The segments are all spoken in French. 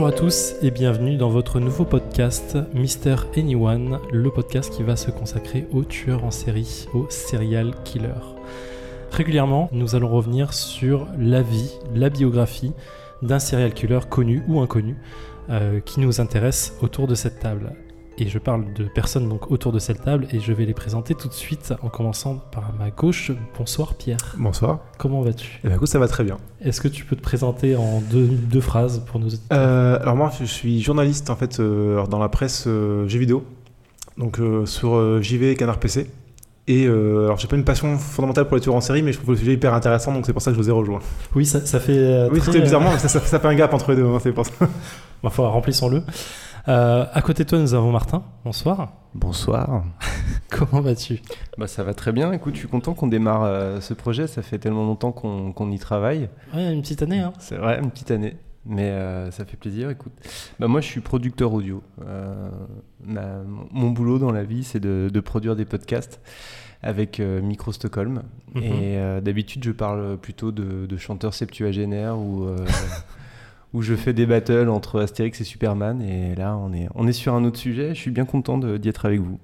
Bonjour à tous et bienvenue dans votre nouveau podcast Mister Anyone, le podcast qui va se consacrer aux tueurs en série, aux serial killers. Régulièrement, nous allons revenir sur la vie, la biographie d'un serial killer connu ou inconnu euh, qui nous intéresse autour de cette table. Et je parle de personnes donc autour de cette table et je vais les présenter tout de suite en commençant par ma gauche. Bonsoir Pierre. Bonsoir. Comment vas-tu? Eh bien, écoute, ça va très bien. Est-ce que tu peux te présenter en deux, deux phrases pour nos auditeurs? Euh, alors moi, je suis journaliste en fait euh, dans la presse euh, jeux vidéo, donc euh, sur euh, JV et Canard PC. Et euh, alors j'ai pas une passion fondamentale pour les tueurs en série, mais je trouve le sujet hyper intéressant, donc c'est pour ça que je vous ai rejoint. Oui, ça, ça fait. euh, oui, très, bizarrement, ça, ça- ça fait un gap entre les deux, hein, c'est pour ça. Foi, remplissons-le. Euh, à côté de toi, nous avons Martin. Bonsoir. Bonsoir. Comment vas-tu? Bah ça va très bien. Écoute, je suis content qu'on démarre euh, ce projet. Ça fait tellement longtemps qu'on qu'on y travaille. Ouais, une petite année, hein C'est vrai, une petite année. Mais euh, ça fait plaisir. Écoute, bah moi je suis producteur audio. Euh, ma- mon boulot dans la vie, c'est de, de produire des podcasts avec euh, Micro Stockholm. Mhm. Et euh, d'habitude, je parle plutôt de, de chanteurs septuagénaires ou euh, où je fais des battles entre Astérix et Superman. Et là, on est, on est sur un autre sujet. Je suis bien content de- d'y être avec vous.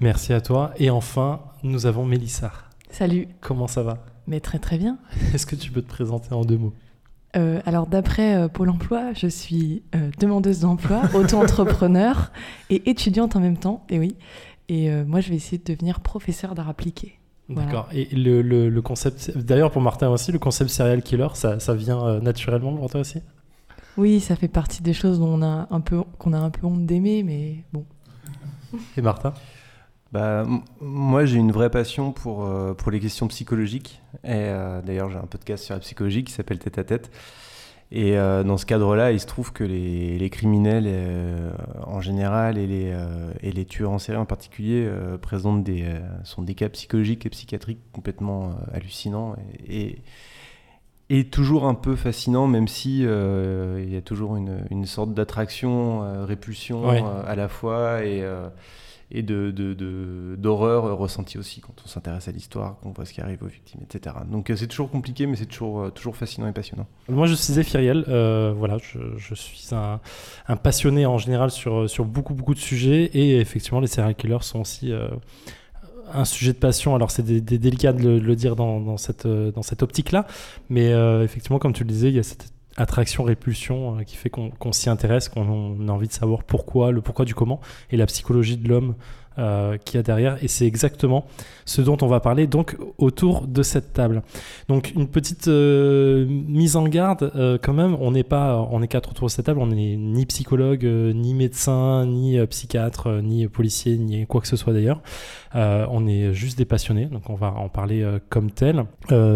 Merci à toi. Et enfin, nous avons Mélissa. Salut, Comment ça va? Mais très très bien. Est-ce que tu peux te présenter en deux mots? Euh, alors d'après euh, Pôle Emploi, je suis euh, demandeuse d'emploi, auto-entrepreneur et étudiante en même temps, et oui. Et euh, moi, je vais essayer de devenir professeur d'art appliqué. Voilà. D'accord. Et le, le- le concept. D'ailleurs, pour Martin aussi, le concept serial killer, ça, ça vient euh, naturellement pour toi aussi? Oui, ça fait partie des choses dont on a un peu, qu'on a un peu honte d'aimer, mais bon. Et Martin? Bah, moi, j'ai une vraie passion pour, euh, pour les questions psychologiques. Et euh, d'ailleurs, j'ai un podcast sur la psychologie qui s'appelle Tête à Tête. Et euh, dans ce cadre-là, il se trouve que les, les criminels euh, en général et les, euh, et les tueurs en série en particulier présentent des, sont des cas psychologiques et psychiatriques complètement hallucinants et, et, et toujours un peu fascinants, même si il y a toujours une, une sorte d'attraction, répulsion Ouais. à la fois et, et de, de- de- d'horreur ressentie aussi quand on s'intéresse à l'histoire, qu'on voit ce qui arrive aux victimes, etc. Donc euh, c'est toujours compliqué, mais c'est toujours, euh, toujours fascinant et passionnant. Moi, je suis Zéphiriel. euh, voilà, je, suis un, passionné en général sur, sur beaucoup, beaucoup de sujets. Et effectivement, les serial killers sont aussi un sujet de passion. Alors, c'est délicat de le, dire dans, cette, dans cette optique-là. Mais effectivement, comme tu le disais, il y a cette attraction-répulsion euh, qui fait qu'on qu'on s'y intéresse, qu'on a envie de savoir pourquoi, le pourquoi du comment. Et la psychologie de l'homme euh, qu'il y a derrière. Et c'est exactement ce dont on va parler donc autour de cette table. Donc une petite euh, mise en garde euh, quand même, on n'est pas, on est quatre autour de cette table, on n'est ni psychologue, euh, ni médecin, ni psychiatre, ni policier, ni quoi que ce soit d'ailleurs. On est juste des passionnés, donc on va en parler comme tel.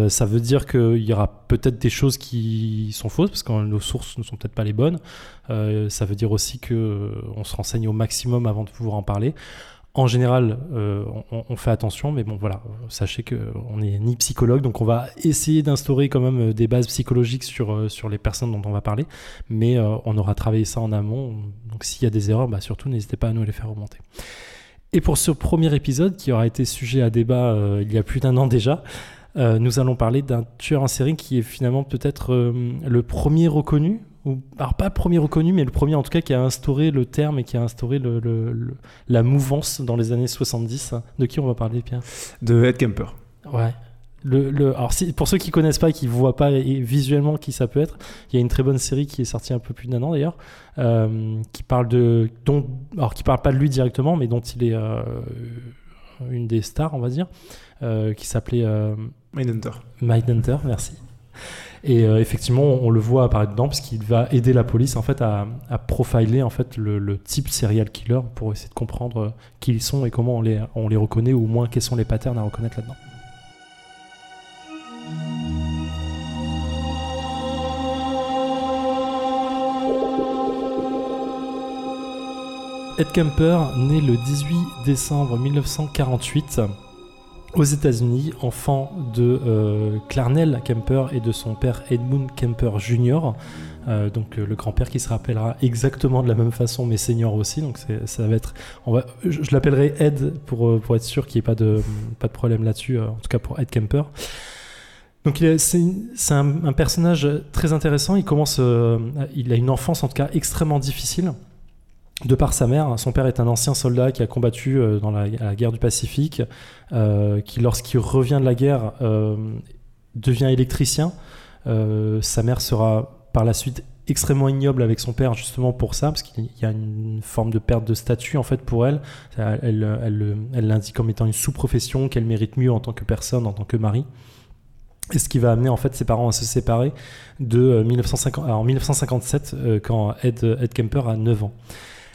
Ça veut dire qu'il y aura peut-être des choses qui sont fausses parce que nos sources ne sont peut-être pas les bonnes. Euh, ça veut dire aussi que euh, on se renseigne au maximum avant de pouvoir en parler. En général, euh, on, fait attention, mais bon, voilà, sachez qu'on n'est ni psychologue, donc on va essayer d'instaurer quand même des bases psychologiques sur, sur les personnes dont on va parler, mais on aura travaillé ça en amont, donc s'il y a des erreurs, bah, surtout n'hésitez pas à nous les faire remonter. Et pour ce premier épisode, qui aura été sujet à débat il y a plus d'un an déjà, nous allons parler d'un tueur en série qui est finalement peut-être le premier reconnu, ou alors pas le premier reconnu, mais le premier en tout cas qui a instauré le terme et qui a instauré le- le- le- la mouvance dans les années 70. De qui on va parler, Pierre? De Ed Kemper. Ouais. Le, le- alors si, pour ceux qui connaissent pas, qui voient pas et visuellement qui ça peut être, il y a une très bonne série qui est sortie un peu plus d'un an d'ailleurs, euh, qui parle de, dont, alors qui parle pas de lui directement, mais dont il est euh, une des stars, on va dire, euh, qui s'appelait Mindhunter. Mindhunter, merci. Et euh, effectivement, on, le voit apparaître dedans parce qu'il va aider la police en fait à, profiler en fait le, le type serial killer pour essayer de comprendre euh, qui ils sont et comment on les, on les reconnaît ou au moins quels sont les patterns à reconnaître là-dedans. Ed Kemper, né le 18 décembre 1948 aux États-Unis, enfant de euh, Clarnell Kemper et de son père Edmund Kemper Jr., euh, donc euh, le grand-père qui se rappellera exactement de la même façon, mais senior aussi. Donc ça va être, je, l'appellerai Ed pour, pour être sûr qu'il n'y ait pas de, pas de problème là-dessus, en tout cas pour Ed Kemper. Donc c'est un, un, personnage très intéressant. Il commence, il a une enfance en tout cas extrêmement difficile de par sa mère. Son père est un ancien soldat qui a combattu dans la, guerre du Pacifique, qui lorsqu'il revient de la guerre devient électricien. sa mère sera par la suite extrêmement ignoble avec son père justement pour ça, parce qu'il y a une forme de perte de statut en fait pour elle. Elle, l'indique comme étant une sous-profession qu'elle mérite mieux en tant que personne, en tant que mari. Et ce qui va amener en fait ses parents à se séparer de 1950, euh, en 1957 euh, quand Ed Kemper a 9 ans.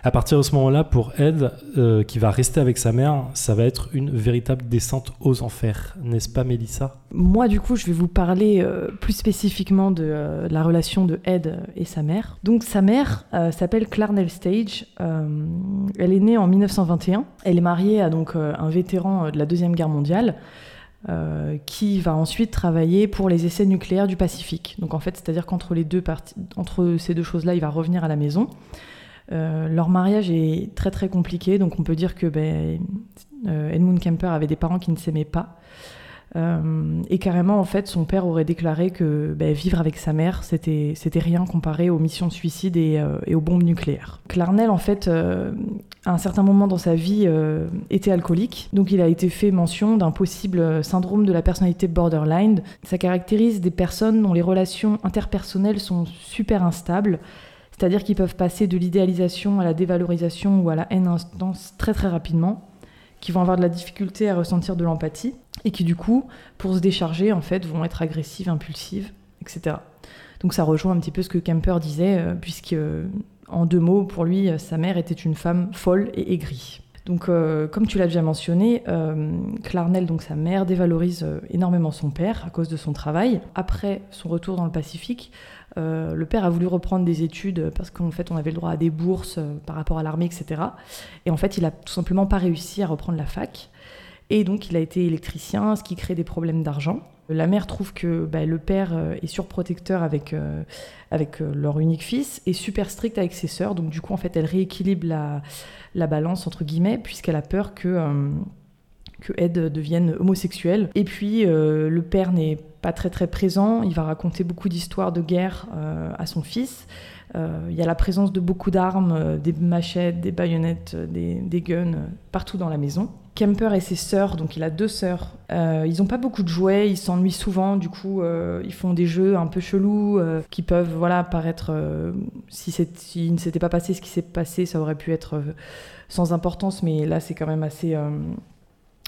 À partir de ce moment-là, pour Ed, euh, qui va rester avec sa mère, ça va être une véritable descente aux enfers, n'est-ce pas, Mélissa? Moi, du coup, je vais vous parler euh, plus spécifiquement de euh, la relation de Ed et sa mère. Donc, sa mère s'appelle Clarnell Stage. elle est née en 1921. Elle est mariée à donc un vétéran de la deuxième guerre mondiale. qui va ensuite travailler pour les essais nucléaires du Pacifique. Donc en fait, c'est-à-dire qu'entre les deux parties, entre ces deux choses-là, il va revenir à la maison. Euh, leur mariage est très très compliqué, donc on peut dire que ben, euh, Edmund Kemper avait des parents qui ne s'aimaient pas. Euh, et carrément, en fait, son père aurait déclaré que ben, vivre avec sa mère, c'était, rien comparé aux missions de suicide et, aux bombes nucléaires. Clarnell, en fait, à un certain moment dans sa vie, était alcoolique. Donc, il a été fait mention d'un possible syndrome de la personnalité borderline. Ça caractérise des personnes dont les relations interpersonnelles sont super instables c'est-à-dire qu'ils peuvent passer de l'idéalisation à la dévalorisation ou à la haine intense très très rapidement, qui vont avoir de la difficulté à ressentir de l'empathie, et qui du coup, pour se décharger, en fait, vont être agressives, impulsives, etc. Donc ça rejoint un petit peu ce que Kemper disait, euh, puisque, euh, en deux mots, pour lui, euh, sa mère était une femme folle et aigrie. Donc, comme tu l'as déjà mentionné, Clarnell, donc sa mère, dévalorise énormément son père à cause de son travail. Après son retour dans le Pacifique, euh, le père a voulu reprendre des études parce qu'en fait on avait le droit à des bourses euh, par rapport à l'armée, etc. Et en fait il a tout simplement pas réussi à reprendre la fac. Et donc il a été électricien, ce qui crée des problèmes d'argent. La mère trouve que bah, le père euh, est surprotecteur avec, avec leur unique fils et super strict avec ses sœurs. Donc du coup en fait elle rééquilibre la, la balance entre guillemets puisqu'elle a peur que que Ed devienne homosexuel. Et puis, le père n'est pas très très présent. Il va raconter beaucoup d'histoires de guerre euh, à son fils. Euh, il y a la présence de beaucoup d'armes, des machettes, des baïonnettes, des, des guns partout dans la maison. Kemper et ses sœurs, donc il a deux sœurs, ils n'ont pas beaucoup de jouets, ils s'ennuient souvent, du coup ils font des jeux un peu chelous qui peuvent voilà paraître, si s'il ne s'était pas passé ce qui s'est passé, ça aurait pu être sans importance, mais là c'est quand même assez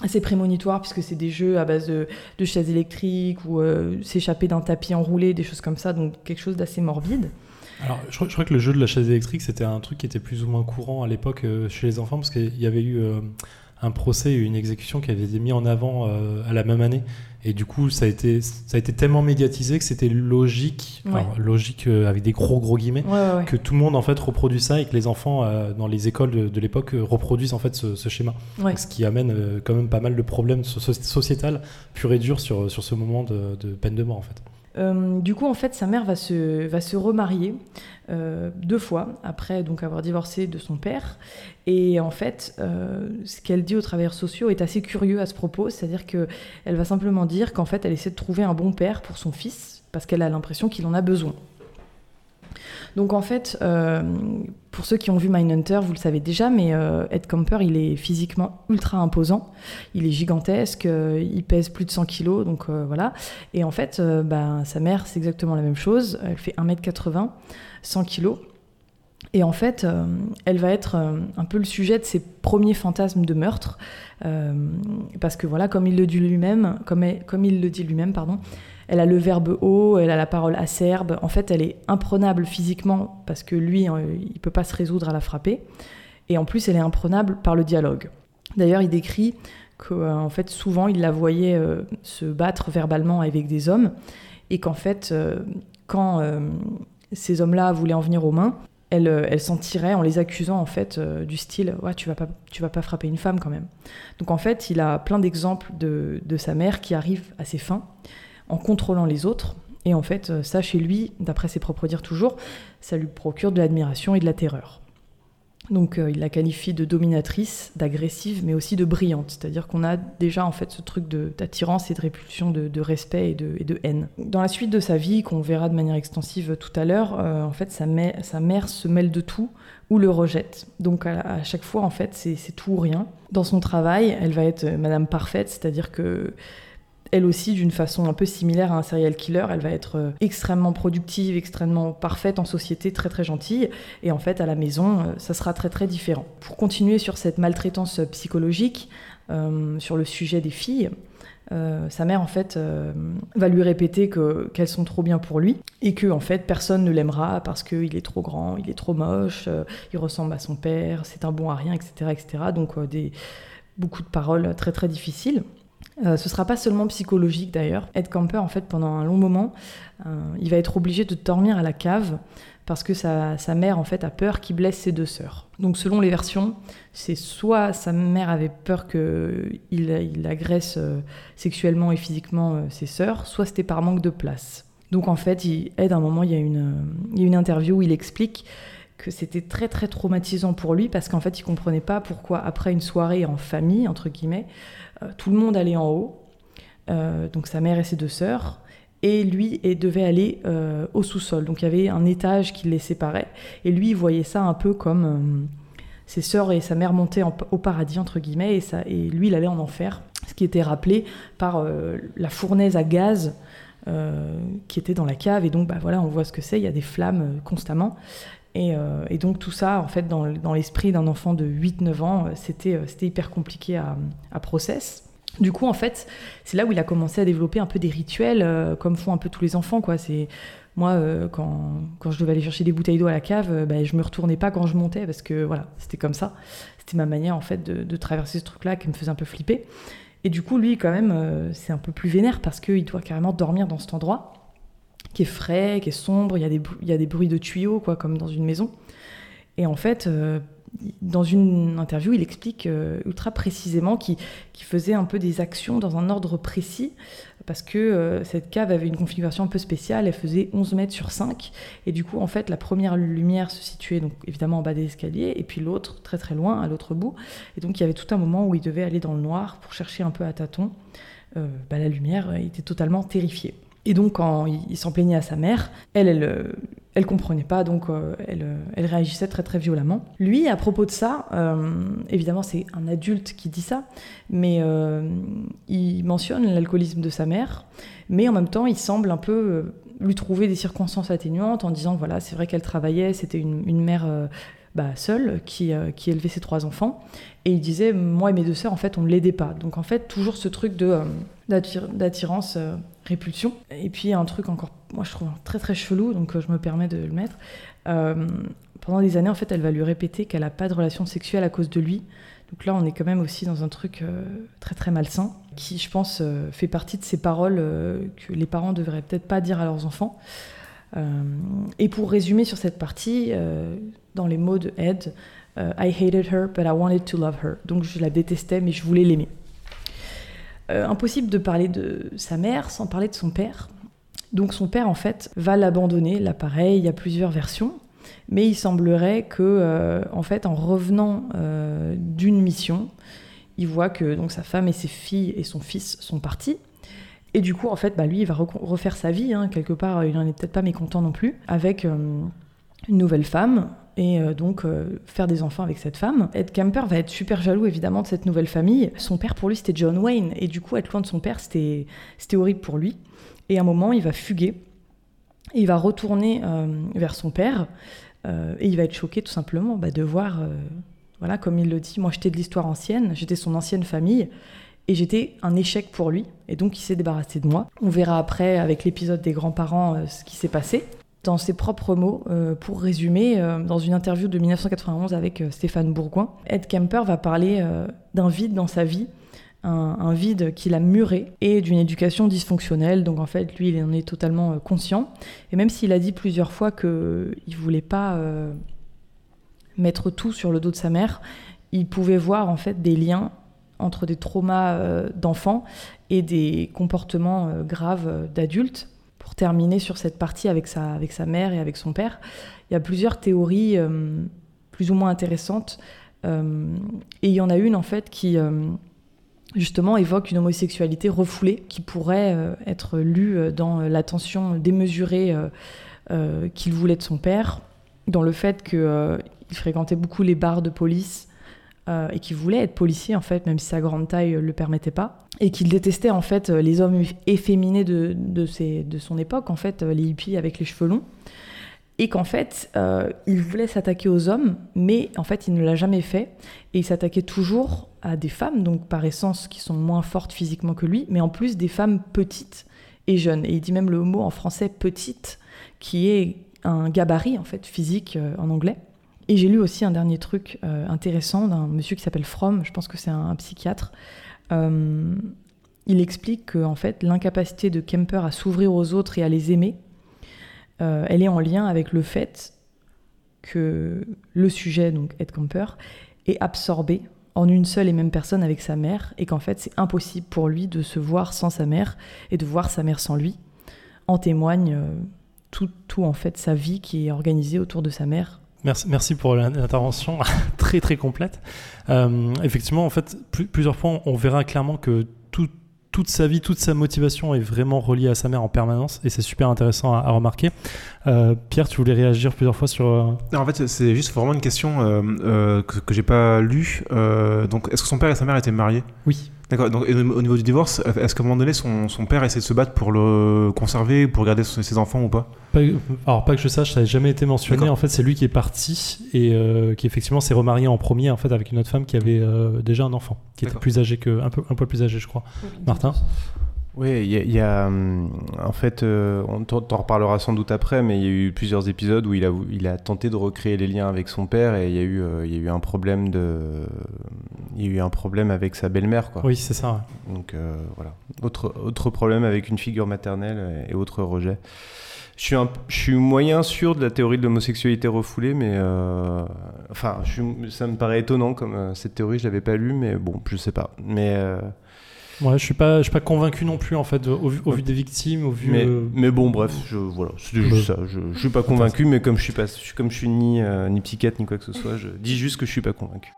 assez prémonitoire puisque c'est des jeux à base de, chaises électriques ou euh, s'échapper d'un tapis enroulé, des choses comme ça, donc quelque chose d'assez morbide. Alors, je, crois que le jeu de la chaise électrique, c'était un truc qui était plus ou moins courant à l'époque euh, chez les enfants, parce qu'il y avait eu euh, un procès et une exécution qui avait été mis en avant à la même année. Et du coup, ça a été, ça a été tellement médiatisé que c'était logique, logique euh, avec des gros gros guillemets, que tout le monde en fait reproduit ça et que les enfants euh, dans les écoles de, l'époque euh, reproduisent en fait ce, schéma. Ce qui amène quand même pas mal de problèmes sociétal pur et dur sur, sur ce moment de, de peine de mort en fait. Euh, du coup, en fait, sa mère va se, va se remarier euh, deux fois après donc avoir divorcé de son père. Et en fait, euh, ce qu'elle dit aux travailleurs sociaux est assez curieux à ce propos, c'est-à-dire qu'elle va simplement dire qu'en fait, elle essaie de trouver un bon père pour son fils parce qu'elle a l'impression qu'il en a besoin. Donc en fait, euh, pour ceux qui ont vu Mindhunter, vous le savez déjà, mais euh, Ed Camper, il est physiquement ultra imposant. Il est gigantesque, euh, il pèse plus de 100 kilos, donc voilà. Et en fait, bah, sa mère, c'est exactement la même chose. Elle fait 1m80, 100 kilos. Et en fait, elle va être un peu le sujet de ses premiers fantasmes de meurtre, parce que voilà, comme il le dit lui-même, comme, comme il le dit lui-même, pardon, elle a le verbe haut, elle a la parole acerbe. En fait, elle est imprenable physiquement parce que lui, hein, il peut pas se résoudre à la frapper. Et en plus, elle est imprenable par le dialogue. D'ailleurs, il décrit qu'en euh, fait, souvent, il la voyait euh, se battre verbalement avec des hommes et qu'en fait, euh, quand ces hommes-là voulaient en venir aux mains, elle, elle s'en tirait en les accusant en fait du style ouais, tu vas pas tu vas pas frapper une femme quand même. Donc en fait, il a plein d'exemples de, de sa mère qui arrive à ses fins en contrôlant les autres. Et en fait, euh, ça, chez lui, d'après ses propres dires toujours, ça lui procure de l'admiration et de la terreur. Donc il la qualifie de dominatrice, d'agressive, mais aussi de brillante. C'est-à-dire qu'on a déjà en fait ce truc d'attirance et de répulsion, de, respect et de, haine. Dans la suite de sa vie, qu'on verra de manière extensive tout à l'heure, en fait sa, mère se mêle de tout ou le rejette. Donc à, chaque fois en fait c'est tout ou rien. Dans son travail, elle va être Madame parfaite, c'est-à-dire que elle aussi, d'une façon un peu similaire à un serial killer, elle va être euh, extrêmement productive, extrêmement parfaite en société, très très gentille. Et en fait, à la maison, euh, ça sera très très différent. Pour continuer sur cette maltraitance psychologique, euh, sur le sujet des filles, sa mère en fait va lui répéter que qu'elles sont trop bien pour lui et que en fait personne ne l'aimera parce qu'il est trop grand, il est trop moche, il ressemble à son père, c'est un bon à rien, etc., etc. Donc des beaucoup de paroles très très difficiles. Euh, ce sera pas seulement psychologique d'ailleurs. Ed Camper, en fait, pendant un long moment, euh, il va être obligé de dormir à la cave parce que sa, mère, en fait, a peur qu'il blesse ses deux sœurs. Donc, selon les versions, c'est soit sa mère avait peur qu'il il agresse euh, sexuellement et physiquement ses sœurs, soit c'était par manque de place. Donc, en fait, il, Ed, à un moment, il y a une, interview où il explique que c'était très très traumatisant pour lui parce qu'en fait il comprenait pas pourquoi après une soirée en famille entre guillemets euh, tout le monde allait en haut, euh, donc sa mère et ses deux sœurs, et lui et devait aller euh, au sous-sol. Donc il y avait un étage qui les séparait, et lui il voyait ça un peu comme ses sœurs et sa mère montaient au paradis entre guillemets, et, ça, et lui il allait en enfer, ce qui était rappelé par la fournaise à gaz. qui était dans la cave. Et donc bah voilà on voit ce que c'est. Il y a des flammes constamment euh, et, donc tout ça, en fait, dans, l'esprit d'un enfant de 8-9 ans, euh, c'était, euh, c'était hyper compliqué à, à process. Du coup, en fait, c'est là où il a commencé à développer un peu des rituels, comme font un peu tous les enfants. Quoi. C'est moi, quand, je devais aller chercher des bouteilles d'eau à la cave, ben, je me retournais pas quand je montais parce que voilà, c'était comme ça. C'était ma manière en fait de, de traverser ce truc-là qui me faisait un peu flipper. Et du coup, lui, quand même, c'est un peu plus vénère parce qu'il doit carrément dormir dans cet endroit qui est frais, qui est sombre, il y a des, bruits de tuyaux, quoi, comme dans une maison. Et en fait, euh, dans une interview, il explique euh, ultra précisément qu'il faisait un peu des actions dans un ordre précis, parce que euh, cette cave avait une configuration un peu spéciale, elle faisait 11 mètres sur 5, et du coup, en fait, la première lumière se situait donc évidemment en bas des escaliers, et puis l'autre très très loin, à l'autre bout. Et donc, il y avait tout un moment où il devait aller dans le noir pour chercher un peu à tâtons. Bah, la lumière, il était totalement terrifié. Et donc, quand il, s'en plaignait à sa mère, elle, elle, euh, elle comprenait pas, donc euh, elle, euh, elle, réagissait très très violemment. Lui, à propos de ça, évidemment, c'est un adulte qui dit ça, mais il mentionne l'alcoolisme de sa mère, mais en même temps, il semble un peu lui trouver des circonstances atténuantes en disant voilà, c'est vrai qu'elle travaillait, c'était une, mère. Bah, seule qui, qui, élevait ses trois enfants. Et il disait, moi et mes deux sœurs, en fait, on ne l'aidait pas. Donc en fait, toujours ce truc de, d'attirance répulsion. Et puis un truc encore, moi je trouve très très chelou, donc euh, je me permets de le mettre. Euh, pendant des années, en fait, elle va lui répéter qu'elle n'a pas de relation sexuelle à cause de lui. Donc là, on est quand même aussi dans un truc euh, très très malsain, qui, je pense, fait partie de ces paroles que les parents devraient peut-être pas dire à leurs enfants. et pour résumer sur cette partie, dans les mots de Ed, I hated her, but I wanted to love her. Donc je la détestais, mais je voulais l'aimer. Euh, impossible de parler de sa mère sans parler de son père. Donc son père, en fait, va l'abandonner. Là, pareil, il y a plusieurs versions. Mais il semblerait que, euh, en fait, en revenant euh, d'une mission, il voit que donc, sa femme et ses filles et son fils sont partis. Et du coup, en fait, bah, lui, il va refaire sa vie. Hein. quelque part, il n'en est peut-être pas mécontent non plus. Avec une nouvelle femme, et euh, donc euh, faire des enfants avec cette femme. Ed Camper va être super jaloux évidemment de cette nouvelle famille. Son père pour lui c'était John Wayne et du coup être loin de son père c'était horrible pour lui. Et à un moment il va fuguer et il va retourner euh, vers son père et il va être choqué tout simplement bah, de voir, voilà comme il le dit, moi j'étais de l'histoire ancienne, j'étais son ancienne famille et j'étais un échec pour lui, et donc il s'est débarrassé de moi. On verra après, avec l'épisode des grands-parents, ce qui s'est passé dans ses propres mots, euh, pour résumer, euh, dans une interview de 1991 avec euh, Stéphane Bourgoin, Ed Kemper va parler d'un vide dans sa vie, un, vide qu'il a muré, et d'une éducation dysfonctionnelle. Donc en fait, lui, il en est totalement conscient. Et même s'il a dit plusieurs fois qu'il ne voulait pas mettre tout sur le dos de sa mère, il pouvait voir en fait des liens entre des traumas d'enfants et des comportements graves d'adultes pour terminer sur cette partie avec sa, avec sa mère et avec son père, il y a plusieurs théories euh, plus ou moins intéressantes. Euh, et il y en a une en fait qui justement évoque une homosexualité refoulée qui pourrait être lue dans l'attention démesurée qu'il voulait de son père, dans le fait qu'il fréquentait beaucoup les bars de police euh, et qui voulait être policier en fait, même si sa grande taille ne le permettait pas, et qu'il détestait en fait les hommes efféminés de, de, de, son époque, en fait, les hippies avec les cheveux longs, et qu'en fait, euh, il voulait s'attaquer aux hommes, mais en fait, il ne l'a jamais fait, et il s'attaquait toujours à des femmes, donc par essence, qui sont moins fortes physiquement que lui, mais en plus des femmes petites et jeunes. Et il dit même le mot en français petite, qui est un gabarit en fait physique euh, en anglais. Et j'ai lu aussi un dernier truc euh, intéressant d'un monsieur qui s'appelle Fromm, je pense que c'est un, psychiatre. Euh, il explique que fait, l'incapacité de Kemper à s'ouvrir aux autres et à les aimer, euh, elle est en lien avec le fait que le sujet, donc Ed Kemper, est absorbé en une seule et même personne avec sa mère, et qu'en fait, c'est impossible pour lui de se voir sans sa mère et de voir sa mère sans lui. En témoigne tout, tout en fait sa vie qui est organisée autour de sa mère Merci, merci pour l'intervention très très complète. Euh, effectivement, en fait, plusieurs points, on verra clairement que toute sa vie, toute sa motivation est vraiment reliée à sa mère en permanence et c'est super intéressant à, remarquer. Euh, Pierre, tu voulais réagir plusieurs fois sur. Euh, en fait, c'est juste vraiment une question que, que j'ai pas lue. donc, est-ce que son père et sa mère étaient mariés? Oui. D'accord. Donc, au niveau du divorce, est-ce qu'à un moment donné, son, son, père essaie de se battre pour le conserver, pour garder ses enfants ou pas, Alors, pas que je sache, ça n'a jamais été mentionné. En fait, c'est lui qui est parti et euh, qui effectivement s'est remarié en premier en fait avec une autre femme qui avait euh, déjà un enfant, qui était plus âgé que un peu un peu plus âgé, je crois. Martin? Oui, il y, a, hum, en fait, euh, on t'en reparlera sans doute après, mais il y a eu plusieurs épisodes où il a, il a tenté de recréer les liens avec son père et il y a eu, euh, il y a eu un problème de, il y a eu un problème avec sa belle-mère, quoi. Oui, c'est ça. Donc euh, voilà, autre autre problème avec une figure maternelle et autre rejet. Je suis, un, je suis moyen sûr de la théorie de l'homosexualité refoulée, mais enfin, ça me paraît étonnant comme cette théorie, je l'avais pas lue, mais bon, je sais pas. Mais Ouais, je suis pas, je suis pas convaincu non plus en fait au vu, au vu des victimes, au vu. Mais, euh, mais bon, bref, je, voilà, c'est juste ça. Je, je suis pas convaincu, mais comme je suis pas, comme je suis ni euh, ni psychiatre ni quoi que ce soit, je dis juste que je suis pas convaincu.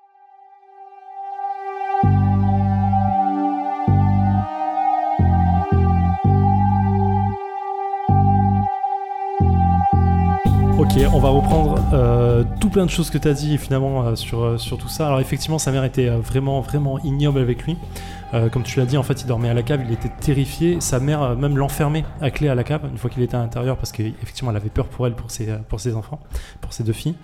On va reprendre euh, tout plein de choses que tu as dit finalement sur, sur tout ça. Alors effectivement, sa mère était vraiment vraiment ignoble avec lui. Euh, comme tu l'as dit, en fait, il dormait à la cave, il était terrifié. Sa mère euh, même l'enfermait à clé à la cave une fois qu'il était à l'intérieur parce qu'effectivement, elle avait peur pour elle, pour ses, pour ses enfants, pour ses deux filles.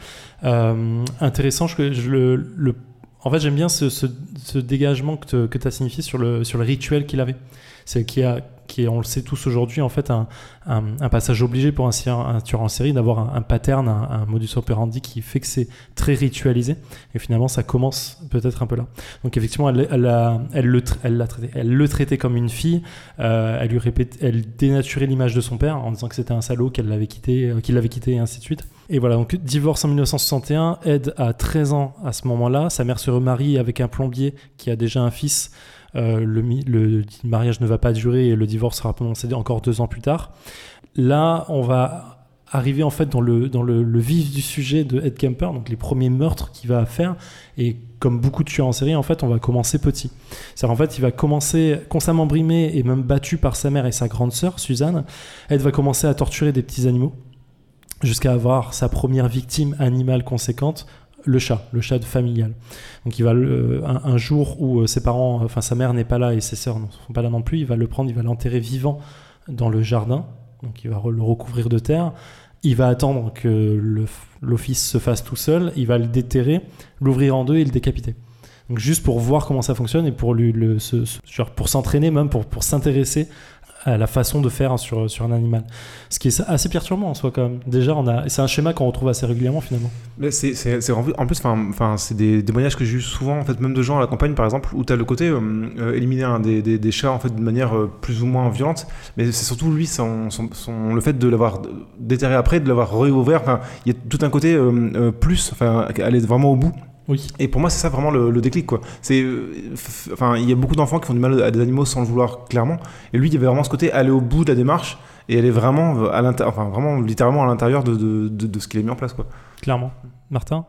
Euh, intéressant, je, je le, en fait, j'aime bien ce, ce, dégagement que tu as signifié sur le, sur le rituel qu'il avait. C'est qu'il a qui est, on le sait tous aujourd'hui, en fait, un, passage obligé pour un, tueur en série d'avoir un, pattern, un, modus operandi qui fait que c'est très ritualisé. Et finalement, ça commence peut-être un peu là. Donc, effectivement, elle, elle, le, elle, elle le traitait comme une fille. Euh, elle lui répétait, elle dénaturait l'image de son père en disant que c'était un salaud, qu'elle l'avait quitté, euh, qu'il l'avait quitté, et ainsi de suite. Et voilà, donc divorce en 1961. Ed a 13 ans à ce moment-là. Sa mère se remarie avec un plombier qui a déjà un fils. Euh, le, mariage ne va pas durer et le divorce sera prononcé encore deux ans plus tard. Là, on va arriver en fait dans le, vif du sujet de Ed Kemper, donc les premiers meurtres qu'il va faire. Et comme beaucoup de tueurs en série, en fait, on va commencer petit. C'est-à-dire, en fait, il va commencer constamment brimé et même battu par sa mère et sa grande sœur, Suzanne. Ed va commencer à torturer des petits animaux jusqu'à avoir sa première victime animale conséquente le chat, le chat familial. Donc il va un, jour où euh, ses parents, enfin sa mère n'est pas là et ses sœurs ne sont pas là non plus, il va le prendre, il va l'enterrer vivant dans le jardin. Donc il va le recouvrir de terre. Il va attendre que l'office se fasse tout seul. Il va le déterrer, l'ouvrir en deux et le décapiter. Donc juste pour voir comment ça fonctionne et pour lui le, pour s'entraîner même pour s'intéresser à la façon de faire sur, sur un animal. Ce qui est assez perturbant en soi quand même. Déjà, on a, c'est un schéma qu'on retrouve assez régulièrement finalement. Mais c'est, c'est, en plus, enfin, c'est des témoignages que j'ai eu souvent, en fait, même de gens à la campagne par exemple, où tu as le côté euh, euh, éliminer un des, des, chats en fait de manière euh, plus ou moins violente, mais c'est surtout lui, son, son, le fait de l'avoir déterré après, de l'avoir réouvert. Il y a tout un côté plus, aller vraiment au bout. Oui. Et pour moi, c'est ça vraiment le, déclic, quoi. C'est, euh, enfin, il y a beaucoup d'enfants qui font du mal à des animaux sans le vouloir clairement. Et lui, il y avait vraiment ce côté aller au bout de la démarche et aller vraiment à enfin, vraiment littéralement à l'intérieur de, de, de, ce qu'il a mis en place, quoi. Clairement. Martin?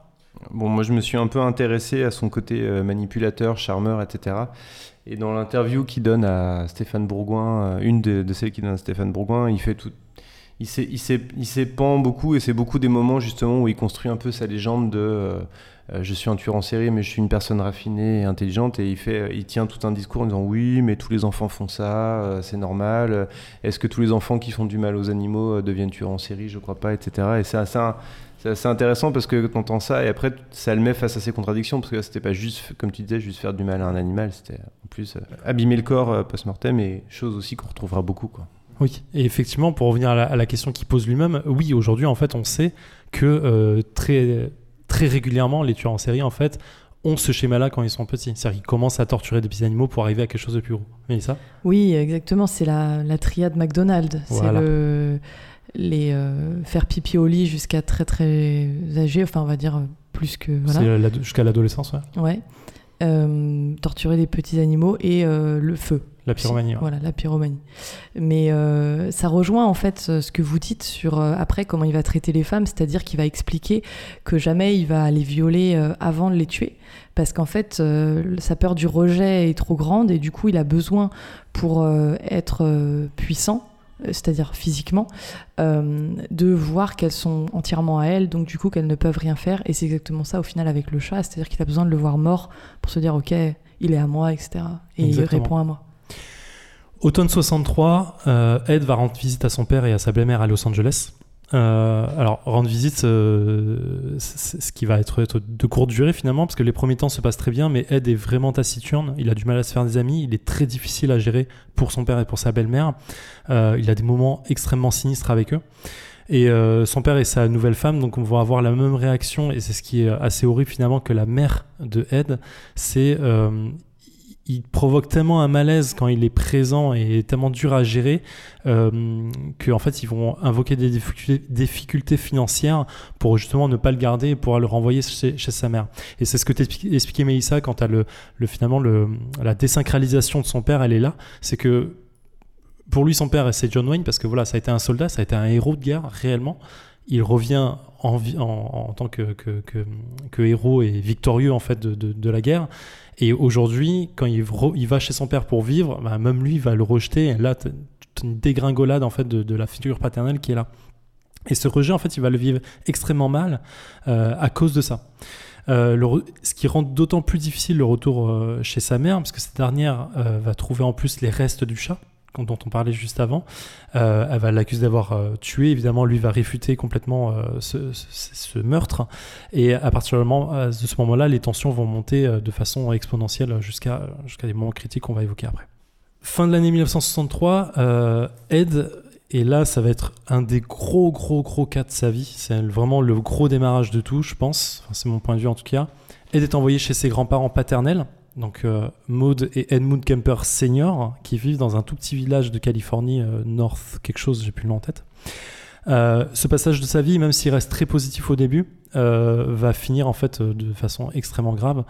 Bon, moi, je me suis un peu intéressé à son côté euh, manipulateur, charmeur, etc. Et dans l'interview qu'il donne à Stéphane Bourgoin, euh, une de, de celles qu'il donne à Stéphane Bourgoin, il fait tout. Il s'é- il s'é- il s'épand beaucoup et c'est beaucoup des moments justement où il construit un peu sa légende de euh, euh, je suis un tueur en série mais je suis une personne raffinée et intelligente et il fait euh, il tient tout un discours en disant oui mais tous les enfants font ça euh, c'est normal. Euh, est-ce que tous les enfants qui font du mal aux animaux euh, deviennent tueurs en série? Je crois pas etc et c'est assez, assez intéressant parce que tu entends ça et après ça le met face à ses contradictions parce que c'était pas juste comme tu disais juste faire du mal à un animal c'était en plus euh, abîmer le corps euh, post-mortem et chose aussi qu'on retrouvera beaucoup quoi. Oui, et effectivement, pour revenir à la, question qu'il pose lui-même, oui, aujourd'hui, en fait, on sait que euh, très, très régulièrement, les tueurs en série, en fait, ont ce schéma-là quand ils sont petits. C'est-à-dire qu'ils commencent à torturer des petits animaux pour arriver à quelque chose de plus gros. Ça? Oui, exactement. C'est la, la triade McDonald's. Voilà. C'est le les euh, faire pipi au lit jusqu'à très très âgé. Enfin, on va dire euh, plus que voilà. c'est jusqu'à l'adolescence, ouais. Ouais. Euh, torturer des petits animaux et euh, le feu. la pyromanie. ouais. Voilà, la pyromanie. Mais euh, ça rejoint en fait ce que vous dites sur après comment il va traiter les femmes, c'est-à-dire qu'il va expliquer que jamais il va les violer avant de les tuer, parce qu'en fait sa peur du rejet est trop grande et du coup il a besoin pour être puissant, c'est-à-dire physiquement, euh, de voir qu'elles sont entièrement à elle, donc du coup qu'elles ne peuvent rien faire. Et c'est exactement ça au final avec le chat, c'est-à-dire qu'il a besoin de le voir mort pour se dire ok, il est à moi, etc. Et Exactement. il répond à moi. Automne 63, euh, Ed va rendre visite à son père et à sa belle-mère à Los Angeles. Euh, alors, rendre visite, euh, ce qui va être, de courte durée finalement, parce que les premiers temps se passent très bien, mais Ed est vraiment taciturne, il a du mal à se faire des amis, il est très difficile à gérer pour son père et pour sa belle-mère. Euh, il a des moments extrêmement sinistres avec eux. Et son père et sa nouvelle femme, donc on va avoir la même réaction, et c'est ce qui est assez horrible finalement que la mère de Ed, c'est il provoque tellement un malaise quand il est présent et tellement dur à gérer euh, qu'en fait ils vont invoquer des difficultés, financières pour justement ne pas le garder et pouvoir le renvoyer chez, sa mère. Et c'est ce que t'expliquait Mélissa quand à le, le finalement le, la désynchronisation de son père, elle est là, c'est que pour lui son père c'est John Wayne parce que voilà ça a été un soldat, ça a été un héros de guerre réellement. Il revient en, tant que, héros et victorieux en fait de, la guerre. Et aujourd'hui, quand il, il va chez son père pour vivre, bah, même lui va le rejeter. Et là, une dégringolade en fait de, la figure paternelle qui est là. Et ce rejet, en fait, il va le vivre extrêmement mal euh, à cause de ça. Euh, ce qui rend d'autant plus difficile le retour euh, chez sa mère, parce que cette dernière va trouver en plus les restes du chat dont on parlait juste avant. Euh, elle va l'accuser d'avoir euh, tué. Évidemment, lui va réfuter complètement euh, ce, meurtre. Et à partir à ce moment-là, les tensions vont monter de façon exponentielle jusqu'à des moments critiques qu'on va évoquer après. Fin de l'année 1963, euh, Ed, et là ça va être un des gros gros gros cas de sa vie, c'est vraiment le gros démarrage de tout, je pense, c'est mon point de vue en tout cas. Ed est envoyé chez ses grands-parents paternels, donc euh, Maud et Edmund Kemper Senior, qui vivent dans un tout petit village de Californie, euh, North quelque chose, j'ai plus le nom en tête. Euh, ce passage de sa vie, même s'il reste très positif au début, va finir en fait de façon extrêmement grave.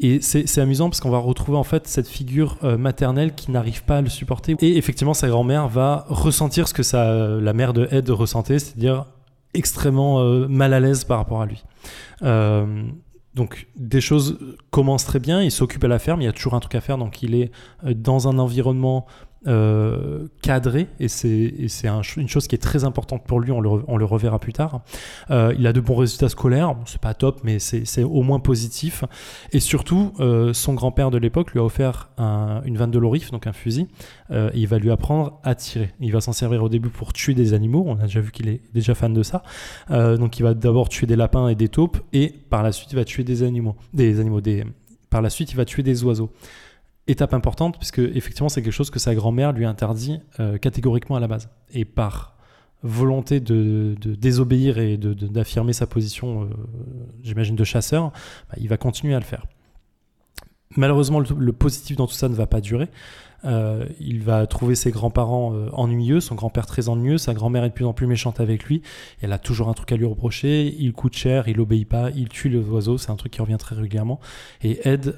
Et c'est amusant parce qu'on va retrouver en fait cette figure maternelle qui n'arrive pas à le supporter. Et effectivement, sa grand-mère va ressentir ce que la mère de Ed ressentait, c'est-à-dire extrêmement mal à l'aise par rapport à lui. Donc des choses commencent très bien, il s'occupe à la ferme, il y a toujours un truc à faire, donc il est euh, dans un environnement euh, cadré, et c'est une chose qui est très importante pour lui, on le, on le reverra plus tard. Euh, il a de bons résultats scolaires, c'est pas top, mais c'est au moins positif. Et surtout, euh, son grand-père de l'époque lui a offert un- une vanne de lorif, donc un fusil, il va lui apprendre à tirer. Il va s'en servir au début pour tuer des animaux, on a déjà vu qu'il est déjà fan de ça. Donc il va d'abord tuer des lapins et des taupes, et par la suite il va tuer des animaux. Des animaux, des... Par la suite il va tuer des oiseaux. Étape importante, puisque effectivement c'est quelque chose que sa grand-mère lui interdit euh, catégoriquement à la base. Et par volonté de, désobéir et d'affirmer sa position, euh, j'imagine, de chasseur, bah, il va continuer à le faire. Malheureusement, le, positif dans tout ça ne va pas durer. Euh, il va trouver ses grands-parents ennuyeux, son grand-père très ennuyeux, sa grand-mère est de plus en plus méchante avec lui. Elle a toujours un truc à lui reprocher. Il coûte cher, il obéit pas, il tue les oiseaux, c'est un truc qui revient très régulièrement. Et Ed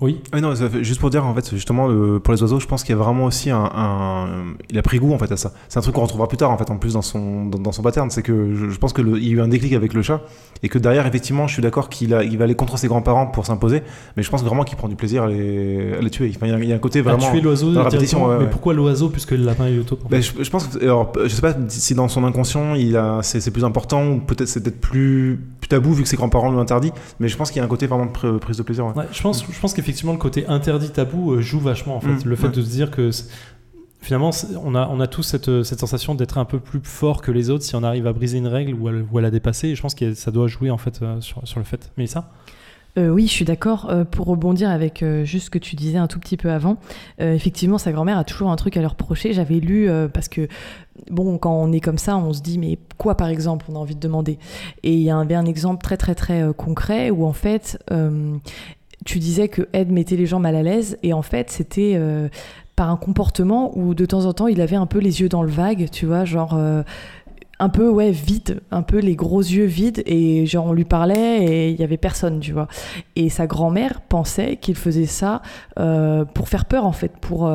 Oui. Ah non, ça fait- juste pour dire, en fait, justement, le- pour les oiseaux, je pense qu'il y a vraiment aussi un, un- Il a pris goût, en fait, à ça. C'est un truc qu'on retrouvera plus tard, en fait, en plus, dans son, dans, dans son pattern. C'est que je, je pense qu'il y a eu un déclic avec le chat. Et que derrière, effectivement, je suis d'accord qu'il il va aller contre ses grands-parents pour s'imposer. Mais je pense vraiment qu'il prend du plaisir à les, à les tuer. Enfin, il y a- il y, a un côté À vraiment. tuer l'oiseau la répétition, ouais, Mais ouais. pourquoi l'oiseau puisque le lapin est au top en Ben, je, je pense que, alors, je sais pas si dans son inconscient il a, c'est, c'est plus important ou peut-être c'est peut-être plus, plus tabou vu que ses grands-parents l'ont interdit, mais je pense qu'il y a un côté vraiment de pr- prise de plaisir. ouais. Je pense, je pense qu'effectivement le côté interdit tabou euh, joue vachement en fait. Mm, le fait ouais. de se dire que finalement on a, on a tous cette, euh, cette sensation d'être un peu plus fort que les autres si on arrive à briser une règle ou à, le- ou à la dépasser. Et je pense que ça doit jouer en fait euh, sur, sur le fait. Mais ça Euh, oui, je suis d'accord. Euh, pour rebondir avec euh, juste ce que tu disais un tout petit peu avant, euh, effectivement, sa grand-mère a toujours un truc à leur reprocher. J'avais lu euh, parce que, bon, quand on est comme ça, on se dit, mais quoi par exemple On a envie de demander? Et il y avait un exemple très, très, très euh, concret où en fait, euh, tu disais que Ed mettait les gens mal à l'aise et en fait, c'était. euh, par un comportement où de temps en temps il avait un peu les yeux dans le vague, tu vois, genre euh, un peu ouais vide, un peu les gros yeux vides et genre on lui parlait et il y avait personne, tu vois. Et sa grand-mère pensait qu'il faisait ça euh, pour faire peur en fait, pour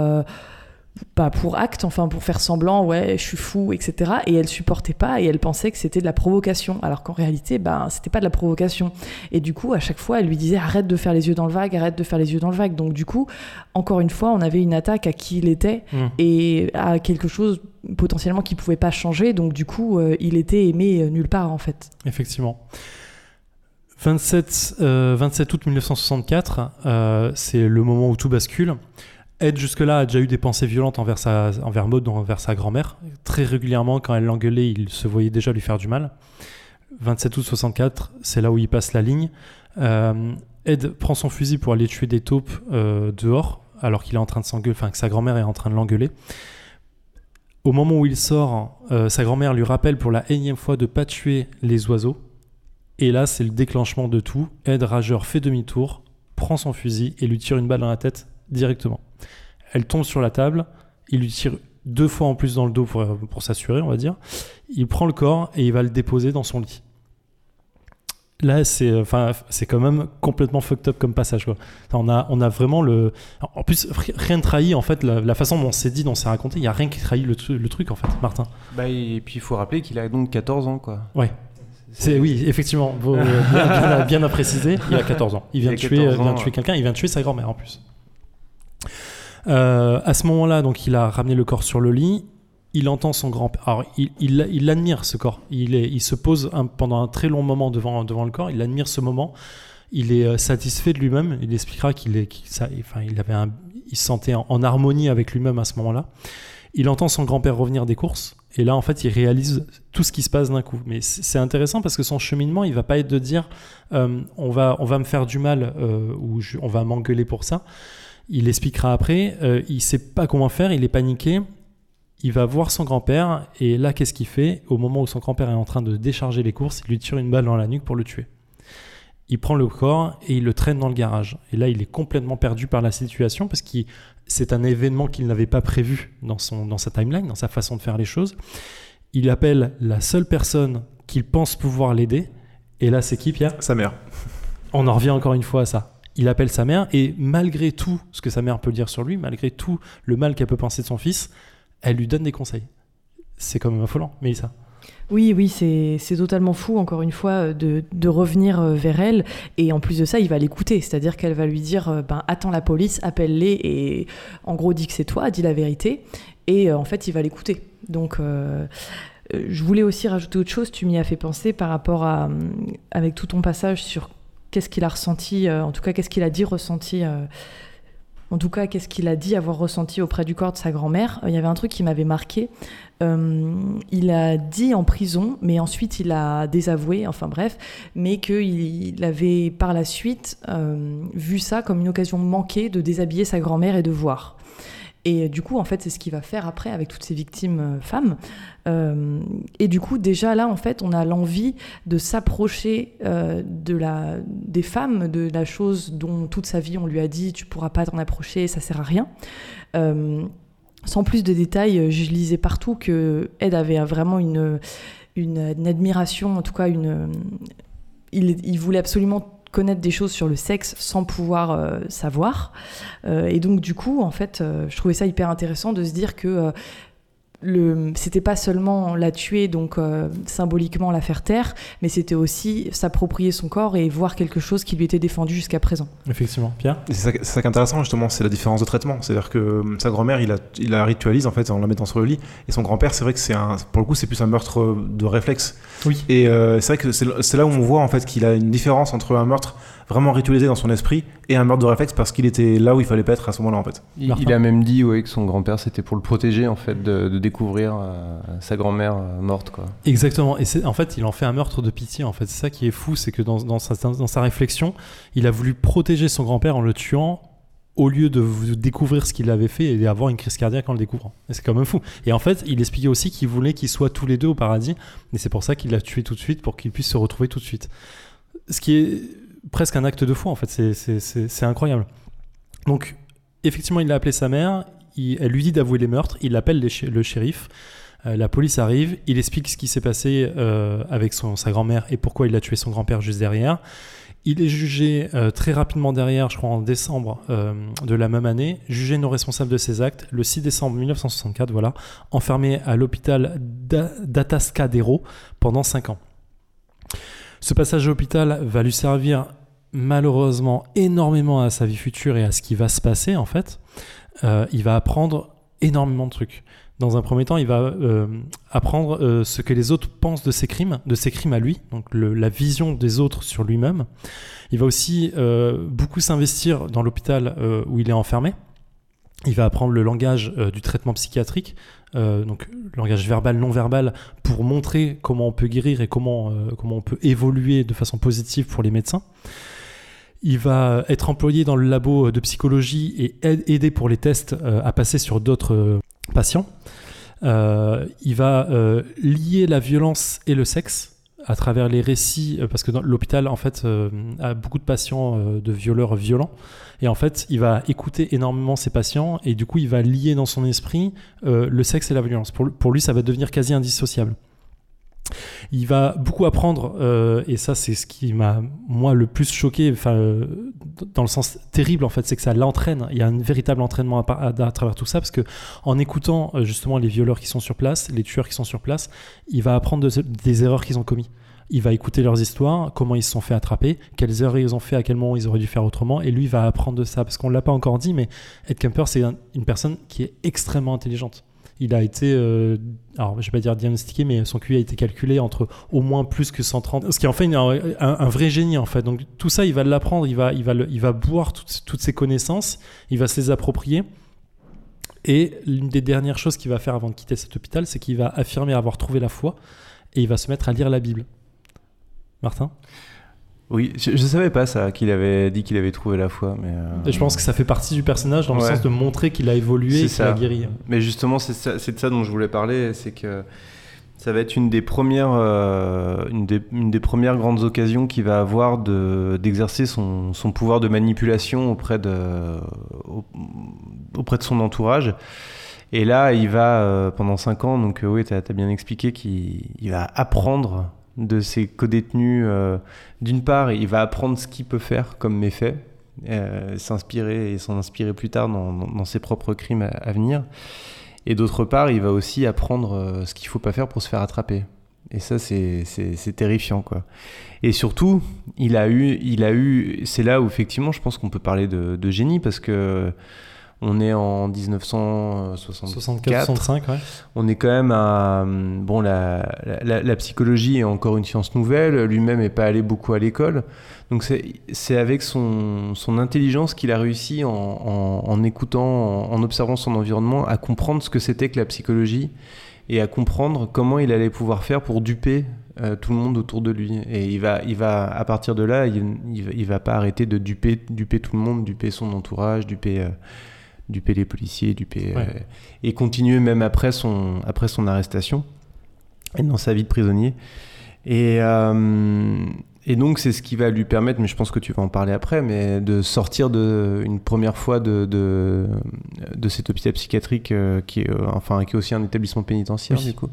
euh, bah, pour acte, enfin pour faire semblant, ouais, je suis fou, etc. Et elle supportait pas et elle pensait que c'était de la provocation, alors qu'en réalité, ben c'était pas de la provocation. Et du coup, à chaque fois, elle lui disait arrête de faire les yeux dans le vague, arrête de faire les yeux dans le vague. Donc du coup, encore une fois, on avait une attaque à qui il était Mm. et à quelque chose potentiellement qui pouvait pas changer. Donc du coup, euh, il était aimé euh, nulle part en fait. Effectivement. 27, euh, 27 août 1964, euh, c'est le moment où tout bascule. Ed, jusque-là, a déjà eu des pensées violentes envers, sa, envers Maud, envers sa grand-mère. Très régulièrement, quand elle l'engueulait, il se voyait déjà lui faire du mal. 27 août 64, c'est là où il passe la ligne. Euh, Ed prend son fusil pour aller tuer des taupes euh, dehors, alors qu'il est en train de s'engueuler, enfin que sa grand-mère est en train de l'engueuler. Au moment où il sort, euh, sa grand-mère lui rappelle pour la énième fois de pas tuer les oiseaux. Et là, c'est le déclenchement de tout. Ed Rageur fait demi-tour, prend son fusil et lui tire une balle dans la tête directement. Elle tombe sur la table, il lui tire deux fois en plus dans le dos pour, pour s'assurer, on va dire. Il prend le corps et il va le déposer dans son lit. Là, c'est enfin, c'est quand même complètement fucked up comme passage. Quoi. On, a, on a vraiment le. En plus, ri- rien ne trahit en fait la, la façon dont c'est dit, dont c'est raconté. Il n'y a rien qui trahit le, tru- le truc en fait, Martin. Bah, et puis il faut rappeler qu'il a donc 14 ans, quoi. Ouais. C'est oui, effectivement, euh, bien, bien bien à préciser. Il a 14 ans. Il vient Il de tuer, 14 vient de ans, tuer ouais. quelqu'un. Il vient de tuer sa grand-mère en plus. Euh, à ce moment-là, donc, il a ramené le corps sur le lit. Il entend son grand-père. Il, il, admire ce corps. Il, se pose pendant un très long moment devant, le corps. Il admire ce moment. Il est euh, satisfait de lui-même. Il expliquera qu'il avait il se sentait en, harmonie avec lui-même à ce moment-là. Il entend son grand-père revenir des courses. Et là, en fait, il réalise tout ce qui se passe d'un coup. Mais c'est intéressant parce que son cheminement, il va pas être de dire euh, on, va, me faire du mal ou on va m'engueuler pour ça. Il expliquera après. euh, il sait pas comment faire. Il est paniqué. Il va voir son grand-père. Et là, qu'est-ce qu'il fait Au moment où son grand-père est en train de décharger les courses, il lui tire une balle dans la nuque pour le tuer. Il prend le corps et il le traîne dans le garage. Et là, il est complètement perdu par la situation parce que c'est un événement qu'il n'avait pas prévu dans, son, dans sa timeline, dans sa façon de faire les choses. Il appelle la seule personne qu'il pense pouvoir l'aider. Et là, c'est qui, Pierre? Sa mère. On en revient encore une fois à ça. Il appelle sa mère et malgré tout ce que sa mère peut dire sur lui, malgré tout le mal qu'elle peut penser de son fils, elle lui donne des conseils. C'est quand même affolant, Mélissa. Oui, oui, c'est totalement fou, encore une fois, euh, de, de revenir euh, vers elle. Et en plus de ça, il va l'écouter. C'est-à-dire qu'elle va lui dire euh, ben, Attends la police, appelle-les, et en gros, dis que c'est toi, dis la vérité. Et en fait, il va l'écouter. Donc. je voulais aussi rajouter autre chose, tu m'y as fait penser par rapport à, hum, avec tout ton passage sur qu'est-ce qu'il a ressenti, euh, en tout cas qu'est-ce qu'il a dit ressenti, euh, en tout cas qu'est-ce qu'il a dit avoir ressenti auprès du corps de sa grand-mère. Euh, Il y avait un truc qui m'avait marqué, il a dit en prison, mais ensuite il a désavoué, enfin bref, mais qu'il il avait par la suite vu ça comme une occasion manquée de déshabiller sa grand-mère et de voir. Et du coup, en fait, c'est ce qu'il va faire après avec toutes ces victimes euh, femmes. Euh, et du coup, déjà là, en fait, on a l'envie de s'approcher euh, de la, des femmes, de la chose dont toute sa vie on lui a dit tu pourras pas t'en approcher, ça sert à rien. Euh, sans plus de détails, je lisais partout que Ed avait vraiment une, une, admiration, en tout cas une. Il voulait absolument connaître des choses sur le sexe sans pouvoir euh, savoir. Euh, et donc, du coup, en fait, euh, je trouvais ça hyper intéressant de se dire que c'était pas seulement la tuer, donc euh, symboliquement la faire taire, mais c'était aussi s'approprier son corps et voir quelque chose qui lui était défendu jusqu'à présent. Effectivement. Pierre? C'est ça, c'est ça qui est intéressant justement, c'est la différence de traitement. C'est-à-dire que euh, sa grand-mère, il, a, il la ritualise en fait en la mettant sur le lit, et son grand-père, c'est vrai que c'est un, pour le coup, c'est plus un meurtre euh, de réflexe. Oui. Et euh, c'est vrai que c'est c'est là où on voit en fait qu'il a une différence entre un meurtre vraiment ritualisé dans son esprit et un meurtre de réflexe parce qu'il était là où il fallait pas être à ce moment-là en fait. Il, a même dit ouais, que son grand-père, c'était pour le protéger, en fait, de, de découvrir euh, sa grand-mère euh, morte, quoi. Exactement. Et c'est, en fait, il en fait un meurtre de pitié. En fait, c'est ça qui est fou, c'est que dans, dans sa, dans sa réflexion, il a voulu protéger son grand-père en le tuant au lieu de découvrir ce qu'il avait fait et d'avoir une crise cardiaque en le découvrant. Et c'est quand même fou. Et en fait, il expliquait aussi qu'il voulait qu'ils soient tous les deux au paradis. Et c'est pour ça qu'il l'a tué tout de suite, pour qu'ils puissent se retrouver tout de suite. Ce qui est presque un acte de foi, en fait. C'est, incroyable. Donc, effectivement, il a appelé sa mère. Il- elle lui dit d'avouer les meurtres. Il appelle le shérif. Euh, la police arrive. Il explique ce qui s'est passé euh, avec son, sa grand-mère et pourquoi il a tué son grand-père juste derrière. Il est jugé euh, très rapidement derrière, je crois en décembre de la même année, jugé non responsable de ses actes, le 6 décembre 1964, voilà, enfermé à l'hôpital d'A- d'Atascadero pendant 5 ans. Ce passage à l'hôpital va lui servir malheureusement énormément à sa vie future et à ce qui va se passer en fait. Euh, il va apprendre énormément de trucs. Dans un premier temps, il va euh, apprendre euh, ce que les autres pensent de ses crimes, de ses crimes à lui, donc la vision des autres sur lui-même. Il va aussi beaucoup s'investir dans l'hôpital où il est enfermé. Il va apprendre le langage du traitement psychiatrique, euh, donc langage verbal, non verbal, pour montrer comment on peut guérir et comment, euh, comment on peut évoluer de façon positive pour les médecins. Il va être employé dans le labo de psychologie et aide- aider pour les tests euh, à passer sur d'autres patients. Il va lier la violence et le sexe à travers les récits, euh, parce que l'hôpital, en fait, euh, a beaucoup de patients euh, de violeurs violents. Et en fait, il va écouter énormément ces patients et du coup, il va lier dans son esprit le sexe et la violence. Pour lui, ça va devenir quasi indissociable. Il va beaucoup apprendre, euh, et ça c'est ce qui m'a moi le plus choqué, enfin euh, dans le sens terrible en fait, c'est que ça l'entraîne. Il y a un véritable entraînement à, travers tout ça, parce que en écoutant euh, justement les violeurs qui sont sur place, les tueurs qui sont sur place, il va apprendre de- des erreurs qu'ils ont commis. Il va écouter leurs histoires, comment ils se sont fait attraper, quelles erreurs ils ont fait, à quel moment ils auraient dû faire autrement, et lui va apprendre de ça, parce qu'on l'a pas encore dit, mais Ed Kemper c'est un- une personne qui est extrêmement intelligente. Il a été, euh, alors je vais pas dire diagnostiqué, mais son QI a été calculé entre au moins plus que 130, ce qui en fait un, vrai génie en fait. Donc tout ça, il va l'apprendre, il va, il va, il va boire toutes, toutes ses connaissances, il va se les approprier. Et l'une des dernières choses qu'il va faire avant de quitter cet hôpital, c'est qu'il va affirmer avoir trouvé la foi et il va se mettre à lire la Bible. Martin? Oui, je, je savais pas ça, qu'il avait dit qu'il avait trouvé la foi, mais... euh, Et Je pense que ça fait partie du personnage dans le Ouais. sens de montrer qu'il a évolué et qu'il a guéri. Mais justement, c'est ça- de ça dont je voulais parler, c'est que ça va être une des premières, euh, une, des, une des premières grandes occasions qu'il va avoir de- d'exercer son, son pouvoir de manipulation auprès de, au- auprès de son entourage. Et là, il va, euh, pendant 5 ans, donc oui, tu as, bien expliqué qu'il il va apprendre de ses codétenus. D'une part, il va apprendre ce qu'il peut faire comme méfait, euh, s'inspirer et s'en inspirer plus tard dans, ses propres crimes à, venir. Et d'autre part, il va aussi apprendre euh, ce qu'il faut pas faire pour se faire attraper. Et ça, c'est terrifiant, quoi. Et surtout, il a eu, il a eu, c'est là où effectivement, je pense qu'on peut parler de, de génie parce que on est en 1964. 64-65, ouais. On est quand même à. Bon, la, la, la psychologie est encore une science nouvelle. Lui-même n'est pas allé beaucoup à l'école. Donc, c'est c'est avec son, son intelligence qu'il a réussi, en, en, en écoutant, en, en observant son environnement, à comprendre ce que c'était que la psychologie et à comprendre comment il allait pouvoir faire pour duper euh, tout le monde autour de lui. Et il va, il va à partir de là, il, il, va, il va pas arrêter de duper, duper tout le monde, duper son entourage, duper. euh, duper les policiers, duper, Ouais. euh, et continuer même après son, après son arrestation et dans sa vie de prisonnier. Et, euh, Et donc, c'est ce qui va lui permettre, mais je pense que tu vas en parler après, mais de sortir de, une première fois de, de, de cet hôpital psychiatrique euh, qui, est, euh, enfin, qui est aussi un établissement pénitentiaire, Oui. du coup.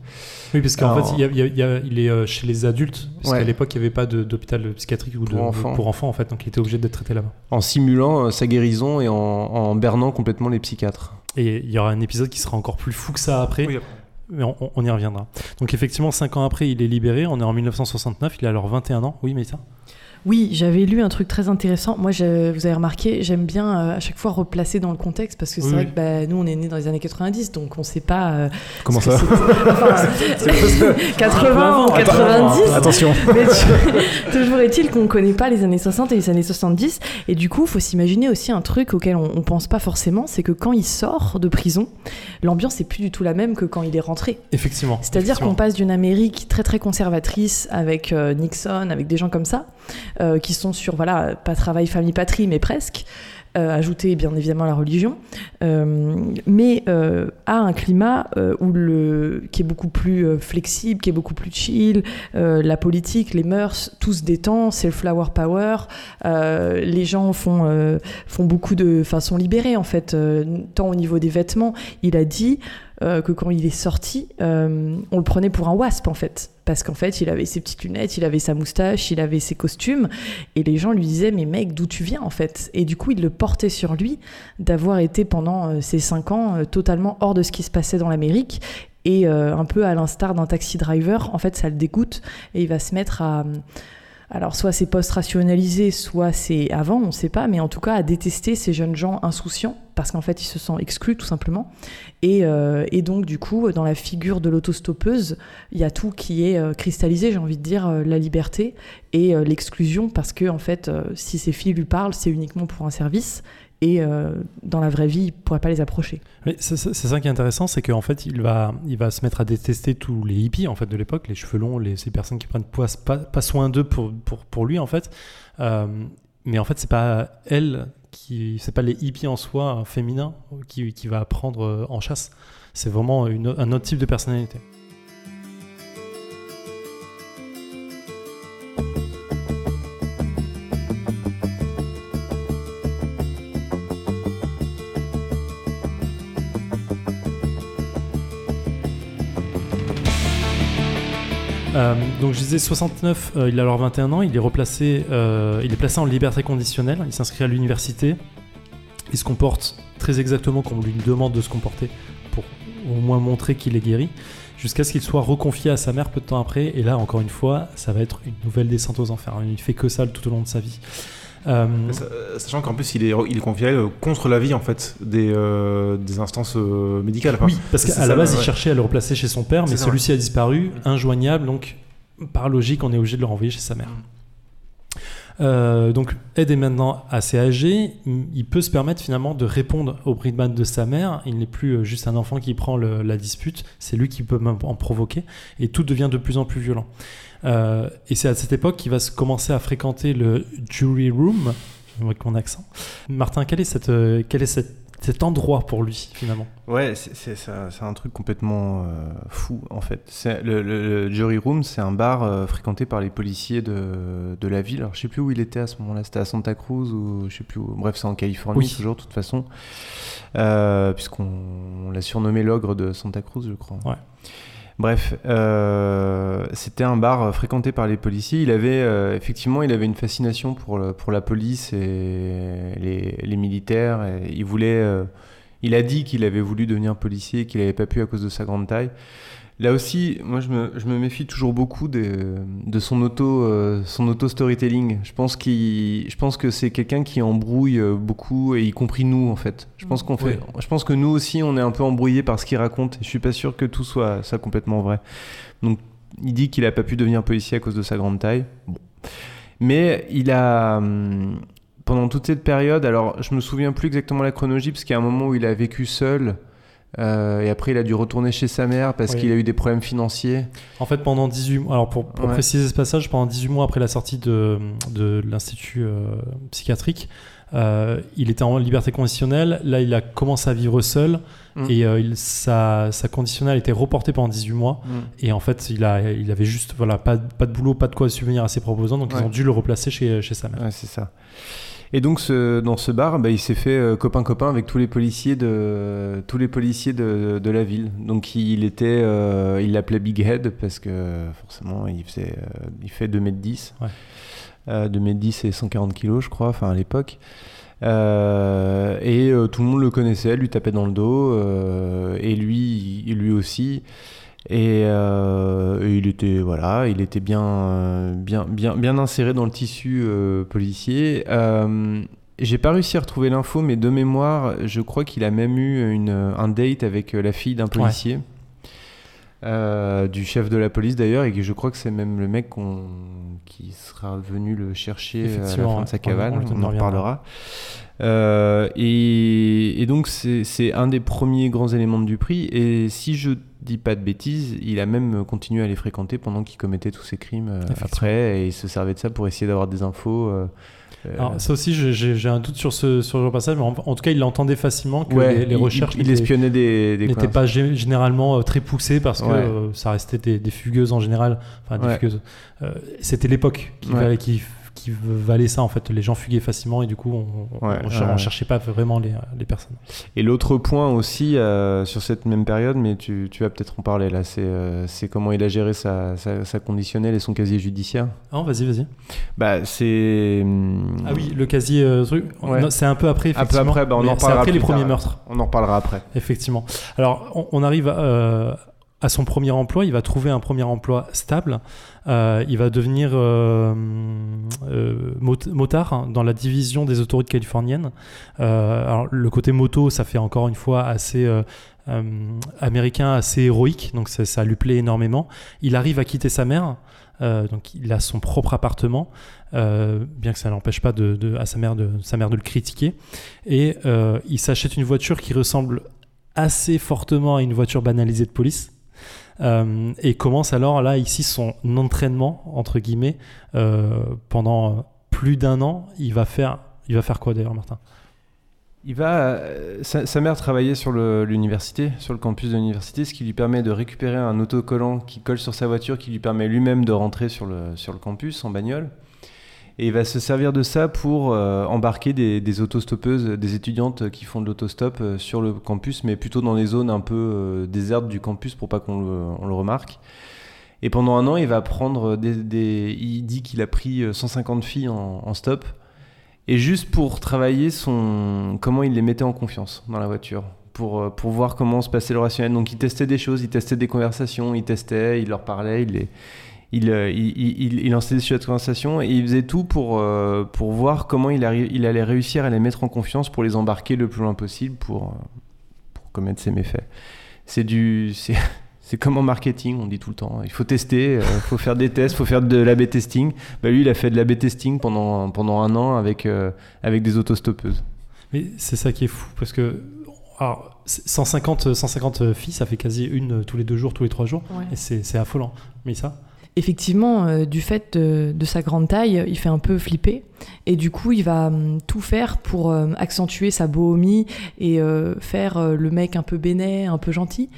Oui, parce qu'en fait, il, y a- il y a- il y a- il est euh, chez les adultes, parce Ouais. qu'à l'époque, il n'y avait pas d'hôpital psychiatrique ou Pour de, enfants. pour enfants, en fait, donc il était obligé d'être traité là-bas. En simulant euh, sa guérison et en, en bernant complètement les psychiatres. Et il y aura un épisode qui sera encore plus fou que ça après, Oui, après. Mais on, y reviendra. Donc effectivement, 5 ans après, il est libéré, on est en 1969, il a alors 21 ans. Oui, mais ça Oui, j'avais lu un truc très intéressant. Moi, je- vous avez remarqué, j'aime bien euh, à chaque fois replacer dans le contexte parce que c'est Oui, vrai que bah, nous, on est nés dans les années 90, donc on sait pas. euh, Comment ça. Enfin, 80 ou Attends, 90. Attention. Mais tu- toujours est-il qu'on ne connaît pas les années 60 et les années 70. Et du coup, il faut s'imaginer aussi un truc auquel on ne pense pas forcément, c'est que quand il sort de prison, l'ambiance n'est plus du tout la même que quand il est rentré. Effectivement. C'est-à-dire qu'on passe d'une Amérique très très conservatrice avec euh, Nixon, avec des gens comme ça, euh, qui sont sur, voilà, pas travail, famille, patrie, mais presque, euh, ajouter bien évidemment la religion, euh, mais euh, à un climat euh, où le, qui est beaucoup plus euh, flexible, qui est beaucoup plus chill, euh, la politique, les mœurs, tout se détend, c'est le flower power, euh, les gens font, euh, font beaucoup de façon libérée en fait, euh, tant au niveau des vêtements, il a dit euh, que quand il est sorti, euh, on le prenait pour un wasp en fait. Parce qu'en fait, il avait ses petites lunettes, il avait sa moustache, il avait ses costumes. Et les gens lui disaient, mais mec, d'où tu viens en fait? Et du coup, il le portait sur lui d'avoir été pendant euh, ces cinq ans euh, totalement hors de ce qui se passait dans l'Amérique. Et euh, un peu à l'instar d'un taxi driver, en fait, ça le dégoûte. Et il va se mettre à. Alors, soit c'est post-rationalisé, soit c'est avant, on ne sait pas, mais en tout cas à détester ces jeunes gens insouciants, parce qu'en fait, ils se sentent exclus tout simplement. Et, euh, et donc, du coup, dans la figure de l'autostoppeuse, il y a tout qui est euh, cristallisé, j'ai envie de dire, euh, la liberté et l'exclusion, parce que, en fait, si ces filles lui parlent, c'est uniquement pour un service. Et euh, dans la vraie vie, il ne pourrait pas les approcher. C'est ça qui est intéressant, c'est qu'en fait, il va, il va se mettre à détester tous les hippies en fait de l'époque, les cheveux longs, ces personnes qui prennent pas, soin d'eux pour, pour, pour lui en fait. Euh, mais en fait, c'est pas elle qui, c'est pas les hippies en soi euh, féminins qui, qui va prendre en chasse. C'est vraiment un autre type de personnalité. Euh, donc je disais 69, euh, il a alors 21 ans, il est euh, il est placé en liberté conditionnelle, il s'inscrit à l'université, il se comporte très exactement comme on lui demande de se comporter pour au moins montrer qu'il est guéri, jusqu'à ce qu'il soit reconfié à sa mère peu de temps après, et là encore une fois, ça va être une nouvelle descente aux enfers, il fait que ça tout au long de sa vie. Euh, euh, Sachant qu'en plus, il est, il est confié euh, contre l'avis en fait des, euh, des instances médicales. Enfin, Oui, parce qu'à la base, il ouais. cherchait à le replacer chez son père, mais celui-ci a disparu, injoignable, donc par logique, on est obligé de le renvoyer chez sa mère. Euh, donc Ed est maintenant assez âgé, il peut se permettre finalement de répondre au bridman de sa mère, il n'est plus euh, juste un enfant qui prend la dispute, c'est lui qui peut même en provoquer, et tout devient de plus en plus violent. Euh, et c'est à cette époque qu'il va se commencer à fréquenter le jury room, avec mon accent. Martin, quel est, cette, euh, quel est cette- cet endroit pour lui finalement Ouais, c'est- un truc complètement euh, fou en fait. Le, le- le Jury Room, c'est un bar euh, fréquenté par les policiers de, de la ville. Alors je sais plus où il était à ce moment-là, c'était à Santa Cruz ou je sais plus où. Bref, c'est en Californie Oui. toujours de toute façon. Euh, Puisqu'on on l'a surnommé l'ogre de Santa Cruz, je crois. Ouais. Bref, euh, c'était un bar euh, fréquenté par les policiers. Il avait euh, effectivement, il avait une fascination pour, le- pour la police et les, militaires. Et il voulait, il a dit qu'il avait voulu devenir policier, qu'il n'avait pas pu à cause de sa grande taille. Là aussi, moi, je me, je me méfie toujours beaucoup de, de son auto, euh, son auto storytelling. Je pense qu'il, je pense que c'est quelqu'un qui embrouille euh, beaucoup, et y compris nous en fait. Je pense qu'on fait, je pense que nous aussi, on est un peu embrouillé par ce qu'il raconte. Je suis pas sûr que tout soit ça complètement vrai. Donc, il dit qu'il a pas pu devenir policier à cause de sa grande taille. Bon. Mais il a, hum, pendant toute cette période, alors je me souviens plus exactement la chronologie, parce qu'il y a un moment où il a vécu seul. Euh, et après, il a dû retourner chez sa mère parce Oui. qu'il a eu des problèmes financiers. En fait, pendant 18 mois, alors pour, pour Ouais. préciser ce passage, pendant 18 mois après la sortie de, de l'institut euh, psychiatrique, Euh, il était en liberté conditionnelle. Là, il a commencé à vivre seul. Mm. Et il- sa, sa conditionnelle été reportée pendant 18 mois. Mm. Et en fait, il, a, il avait juste voilà, pas, pas de boulot, pas de quoi subvenir à ses proposants. Donc, Ouais. ils ont dû le replacer chez, chez sa mère. Ouais, c'est ça. Et donc ce- dans ce bar, bah, il s'est fait euh, copain-copain avec tous les policiers de tous les policiers de, de la ville. Donc il était, euh, il l'appelait Big Head parce que forcément il faisait, euh, il fait 2m10, Ouais. Euh, 2m10 et 140 kilos, je crois, enfin à l'époque. Euh, et euh, tout le monde le connaissait, lui tapait dans le dos, euh, et lui, lui aussi. Et, euh, et il était voilà, il était bien, euh, bien, bien, bien inséré dans le tissu euh, policier. Euh, j'ai pas réussi à retrouver l'info, mais de mémoire, je crois qu'il a même eu une, un date avec la fille d'un policier, du chef de la police d'ailleurs, et que je crois que c'est même le mec qui sera venu le chercher à la fin de sa cavale. On- on On, y en reparlera. Euh, et, et donc c'est c'est un des premiers grands éléments du prix. Et si je dis pas de bêtises, il a même continué à les fréquenter pendant qu'il commettait tous ses crimes euh, après, et il se servait de ça pour essayer d'avoir des infos. euh, euh, Alors, ça aussi, j'ai- un doute sur ce, sur le passage, mais en, en tout cas, il l'entendait facilement que ouais, les, recherches il, il n'étaient- espionnait des, des n'étaient pas gé- généralement très poussées parce que Ouais. euh, ça restait des, des fugueuses en général. Enfin, des Ouais. fugueuses. Euh, C'était l'époque qui, qui, qui valait ça en fait. Les gens fuguaient facilement et du coup, on, on- Ouais, on cher- ouais, on ouais. cherchait pas vraiment les, les personnes. Et l'autre point aussi euh, sur cette même période, mais tu, tu vas peut-être en parler là, c'est euh, comment il a géré sa, sa, sa conditionnelle et son casier judiciaire. Ah, vas-y, vas-y. Bah c'est. Ah oui, le casier euh, truc. Ouais. Non, C'est un peu après, Un peu effectivement. après, bah, on en c'est parlera après les premiers tard. meurtres. On en reparlera après. Effectivement. Alors, on, on arrive euh, à son premier emploi. Il va trouver un premier emploi stable. Euh, il va devenir euh, euh, mot- motard dans la division des autorités californiennes. Le côté moto, ça fait encore une fois assez américain, assez héroïque. Donc, ça, lui plaît énormément. Il arrive à quitter sa mère. Donc, il a son propre appartement. bien que ça n'empêche pas à sa mère de, sa mère de le critiquer. Et il s'achète une voiture qui ressemble assez fortement à une voiture banalisée de police. Euh, et commence alors là ici son entraînement entre guillemets euh, pendant plus d'un an. Il va faire, il va faire quoi d'ailleurs, Martin? Il va, euh, sa, sa mère travaillait sur l'université, sur le campus de l'université, ce qui lui permet de récupérer un autocollant qui colle sur sa voiture, qui lui permet lui-même de rentrer sur le, sur le campus en bagnole. Et il va se servir de ça pour euh, embarquer des, des autostoppeuses, des étudiantes qui font de l'autostop euh, sur le campus, mais plutôt dans les zones un peu euh, désertes du campus pour pas qu'on le, remarque. Et pendant un an, il va prendre des. il dit qu'il a pris euh, 150 filles en, stop. Et juste pour travailler son. comment il les mettait en confiance dans la voiture. Pour, pour voir comment se passait le rationnel. Donc il testait des choses, il testait des conversations, il testait, il leur parlait, il les. Il, euh, il, il, il- il lançait des sujets de conversation et il faisait tout pour, euh, pour voir comment il, arri- il allait réussir à les mettre en confiance pour les embarquer le plus loin possible pour, euh, pour commettre ses méfaits. C'est du. C'est, c'est comme en marketing, on dit tout le temps. Il faut tester, il faut faire des tests, il faut faire de l'AB testing. Bah, lui, il a fait de l'AB testing pendant, pendant un an avec, euh, avec des autostoppeuses. Mais c'est ça qui est fou parce que alors, 150, 150 filles, ça fait quasi une tous les deux jours, tous les trois jours, et c'est c'est affolant. Mais ça, Effectivement, euh, du fait de, sa grande taille, il fait un peu flipper. Et du coup, il va hum, tout faire pour euh, accentuer sa bohomie et euh, faire le mec un peu bénet, un peu gentil.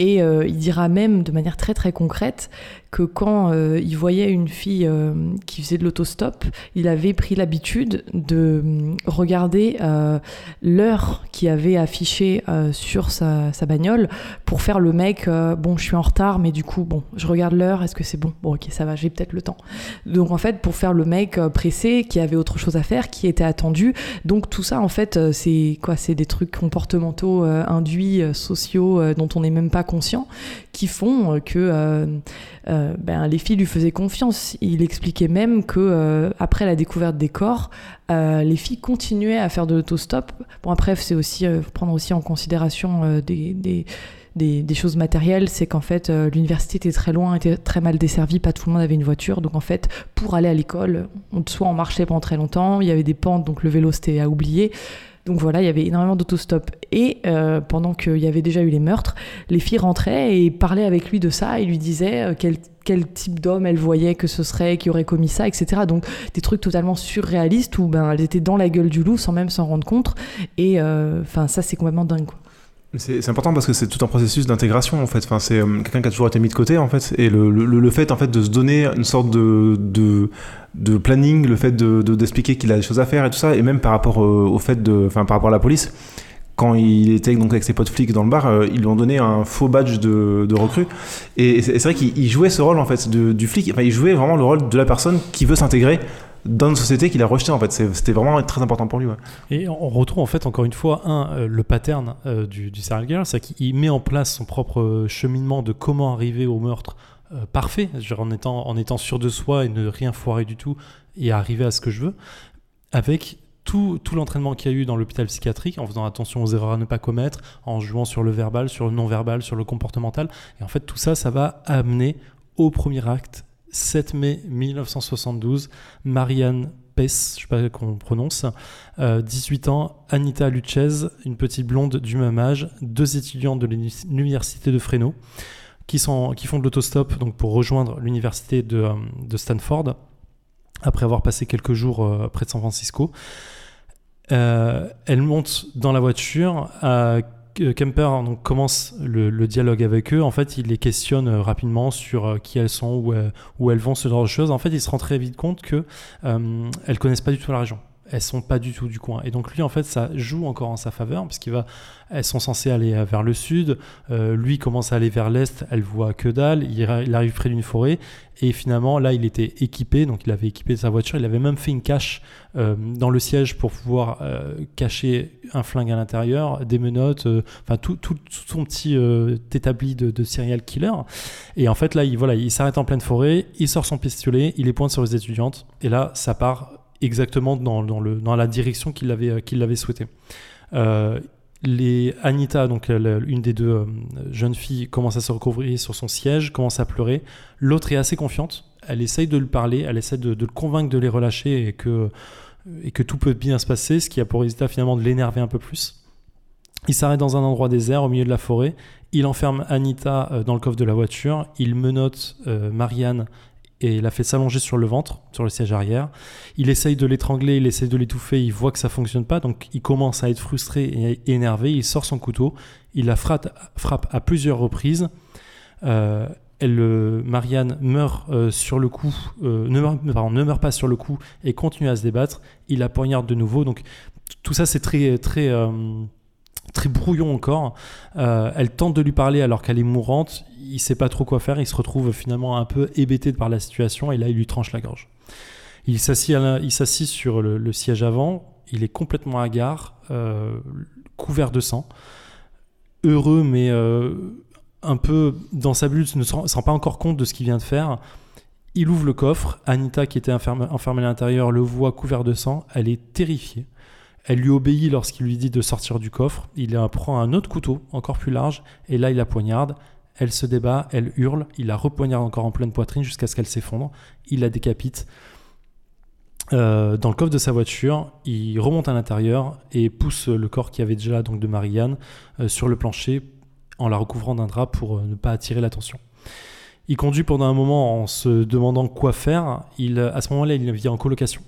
Et euh, il dira même de manière très très concrète que quand euh, il voyait une fille euh, qui faisait de l'autostop, il avait pris l'habitude de regarder l'heure qu'il avait affichée sur sa, sa bagnole pour faire le mec, bon, je suis en retard, mais du coup, bon, je regarde l'heure, est-ce que c'est bon? Bon, ok, ça va, j'ai peut-être le temps. Donc en fait, pour faire le mec pressé, qui avait autre chose à faire, qui était attendu. Donc tout ça, en fait, c'est quoi C'est des trucs comportementaux induits, sociaux, dont on n'est même pas conscient, qui font euh, que euh, euh, ben, les filles lui faisaient confiance. Il expliquait même que après la découverte des corps, les filles continuaient à faire de l'autostop. Bon après, c'est aussi faut prendre aussi en considération des, choses matérielles, c'est qu'en fait l'université était très loin, était très mal desservie, pas tout le monde avait une voiture, donc en fait pour aller à l'école, on, soit on marchait pendant très longtemps, il y avait des pentes, donc le vélo c'était à oublier. Donc voilà, il y avait énormément d'autostop. Et euh, pendant qu'il y avait déjà eu les meurtres, les filles rentraient et parlaient avec lui de ça et lui disaient euh, quel, type d'homme elles voyaient que ce serait, qui aurait commis ça, etc. Donc des trucs totalement surréalistes où ben, elles étaient dans la gueule du loup sans même s'en rendre compte. Et euh, enfin, ça, c'est complètement dingue. C'est important parce que c'est tout un processus d'intégration en fait. Enfin, c'est euh, quelqu'un qui a toujours été mis de côté en fait. Et le, le, fait en fait de se donner une sorte de, de, de planning, le fait de de- d'expliquer qu'il a des choses à faire et tout ça, et même par rapport euh, au fait de, enfin par rapport à la police. Quand il était donc avec ses potes flics dans le bar, euh, ils lui ont donné un faux badge de, de recrue. Et c'est c'est vrai qu'il il jouait ce rôle en fait de, du flic. Enfin, il jouait vraiment le rôle de la personne qui veut s'intégrer dans une société qu'il a rejetée en fait. C'était vraiment très important pour lui. Et on retrouve en fait encore une fois un euh, le pattern euh, du, du serial killer, c'est qu'il met en place son propre euh, cheminement de comment arriver au meurtre parfait, en étant sûr de soi et ne rien foirer du tout et arriver à ce que je veux, avec tout l'entraînement qu'il y a eu dans l'hôpital psychiatrique, en faisant attention aux erreurs à ne pas commettre, en jouant sur le verbal, sur le non-verbal, sur le comportemental. Et en fait, tout ça, ça va amener au premier acte, 7 mai 1972, Marianne Pess, je sais pas comment on prononce, euh, 18 ans, Anita Luchez, une petite blonde du même âge, deux étudiantes de l'uni- l'université de Fresno, qui, sont, qui font de l'autostop donc pour rejoindre l'université de, euh, Stanford, après avoir passé quelques jours euh, près de San Francisco. Euh, elle monte dans la voiture. euh, Kemper donc, commence le, dialogue avec eux. En fait, il les questionne euh, rapidement sur euh, qui elles sont, où, euh, où elles vont, ce genre de choses. En fait, il se rend très vite compte que euh, elles connaissent pas du tout la région. Elles sont pas du tout du coin. Et donc lui, en fait, ça joue encore en sa faveur parce qu'il va. Elles sont censées aller vers le sud. Euh, lui commence à aller vers l'est. Elle voit que dalle. Il, arrive près d'une forêt. Et finalement, là, il était équipé. Donc, il avait équipé sa voiture. Il avait même fait une cache euh, dans le siège pour pouvoir euh, cacher un flingue à l'intérieur, des menottes, enfin tout, tout, son petit établi de, de serial killer. Et en fait, là, il, voilà, il s'arrête en pleine forêt, il sort son pistolet, il les pointe sur les étudiantes. Et là, ça part exactement dans, la direction qu'il avait, euh, souhaité. Euh, les Anita, donc euh, une des deux jeunes filles, commence à se recouvrir sur son siège, commence à pleurer. L'autre est assez confiante. Elle essaye de lui parler, elle essaie de, le convaincre de les relâcher et que, et que tout peut bien se passer, ce qui a pour résultat finalement de l'énerver un peu plus. Il s'arrête dans un endroit désert au milieu de la forêt. Il enferme Anita dans le coffre de la voiture. Il menotte Marianne et la fait s'allonger sur le ventre, sur le siège arrière. Il essaye de l'étrangler, il essaye de l'étouffer, il voit que ça fonctionne pas, donc il commence à être frustré et énervé. Il sort son couteau, il la frappe, à plusieurs reprises. Euh, euh, Marianne meurt euh, sur le coup, ne, meurt, ne meurt pas sur le coup et continue à se débattre. Il la poignarde de nouveau. Donc tout ça c'est très très très brouillon encore. Euh, elle tente de lui parler alors qu'elle est mourante. Il sait pas trop quoi faire. Il se retrouve finalement un peu hébété par la situation et là il lui tranche la gorge. Il s'assit, sur le, siège avant. Il est complètement hagard, euh, couvert de sang, heureux mais euh, un peu dans sa bulle, ne se rend, pas encore compte de ce qu'il vient de faire. Il ouvre le coffre. Anita, qui était enfermée à l'intérieur, le voit couvert de sang. Elle est terrifiée. Elle lui obéit lorsqu'il lui dit de sortir du coffre. Il prend un autre couteau, encore plus large, et là il la poignarde. Elle se débat, elle hurle, il la repoignarde encore en pleine poitrine jusqu'à ce qu'elle s'effondre. Il la décapite. Euh, dans le coffre de sa voiture, il remonte à l'intérieur et pousse le corps qui avait déjà donc de Marianne, euh, sur le plancher en la recouvrant d'un drap pour euh, ne pas attirer l'attention. Il conduit pendant un moment en se demandant quoi faire. À ce moment-là, il vit en colocation.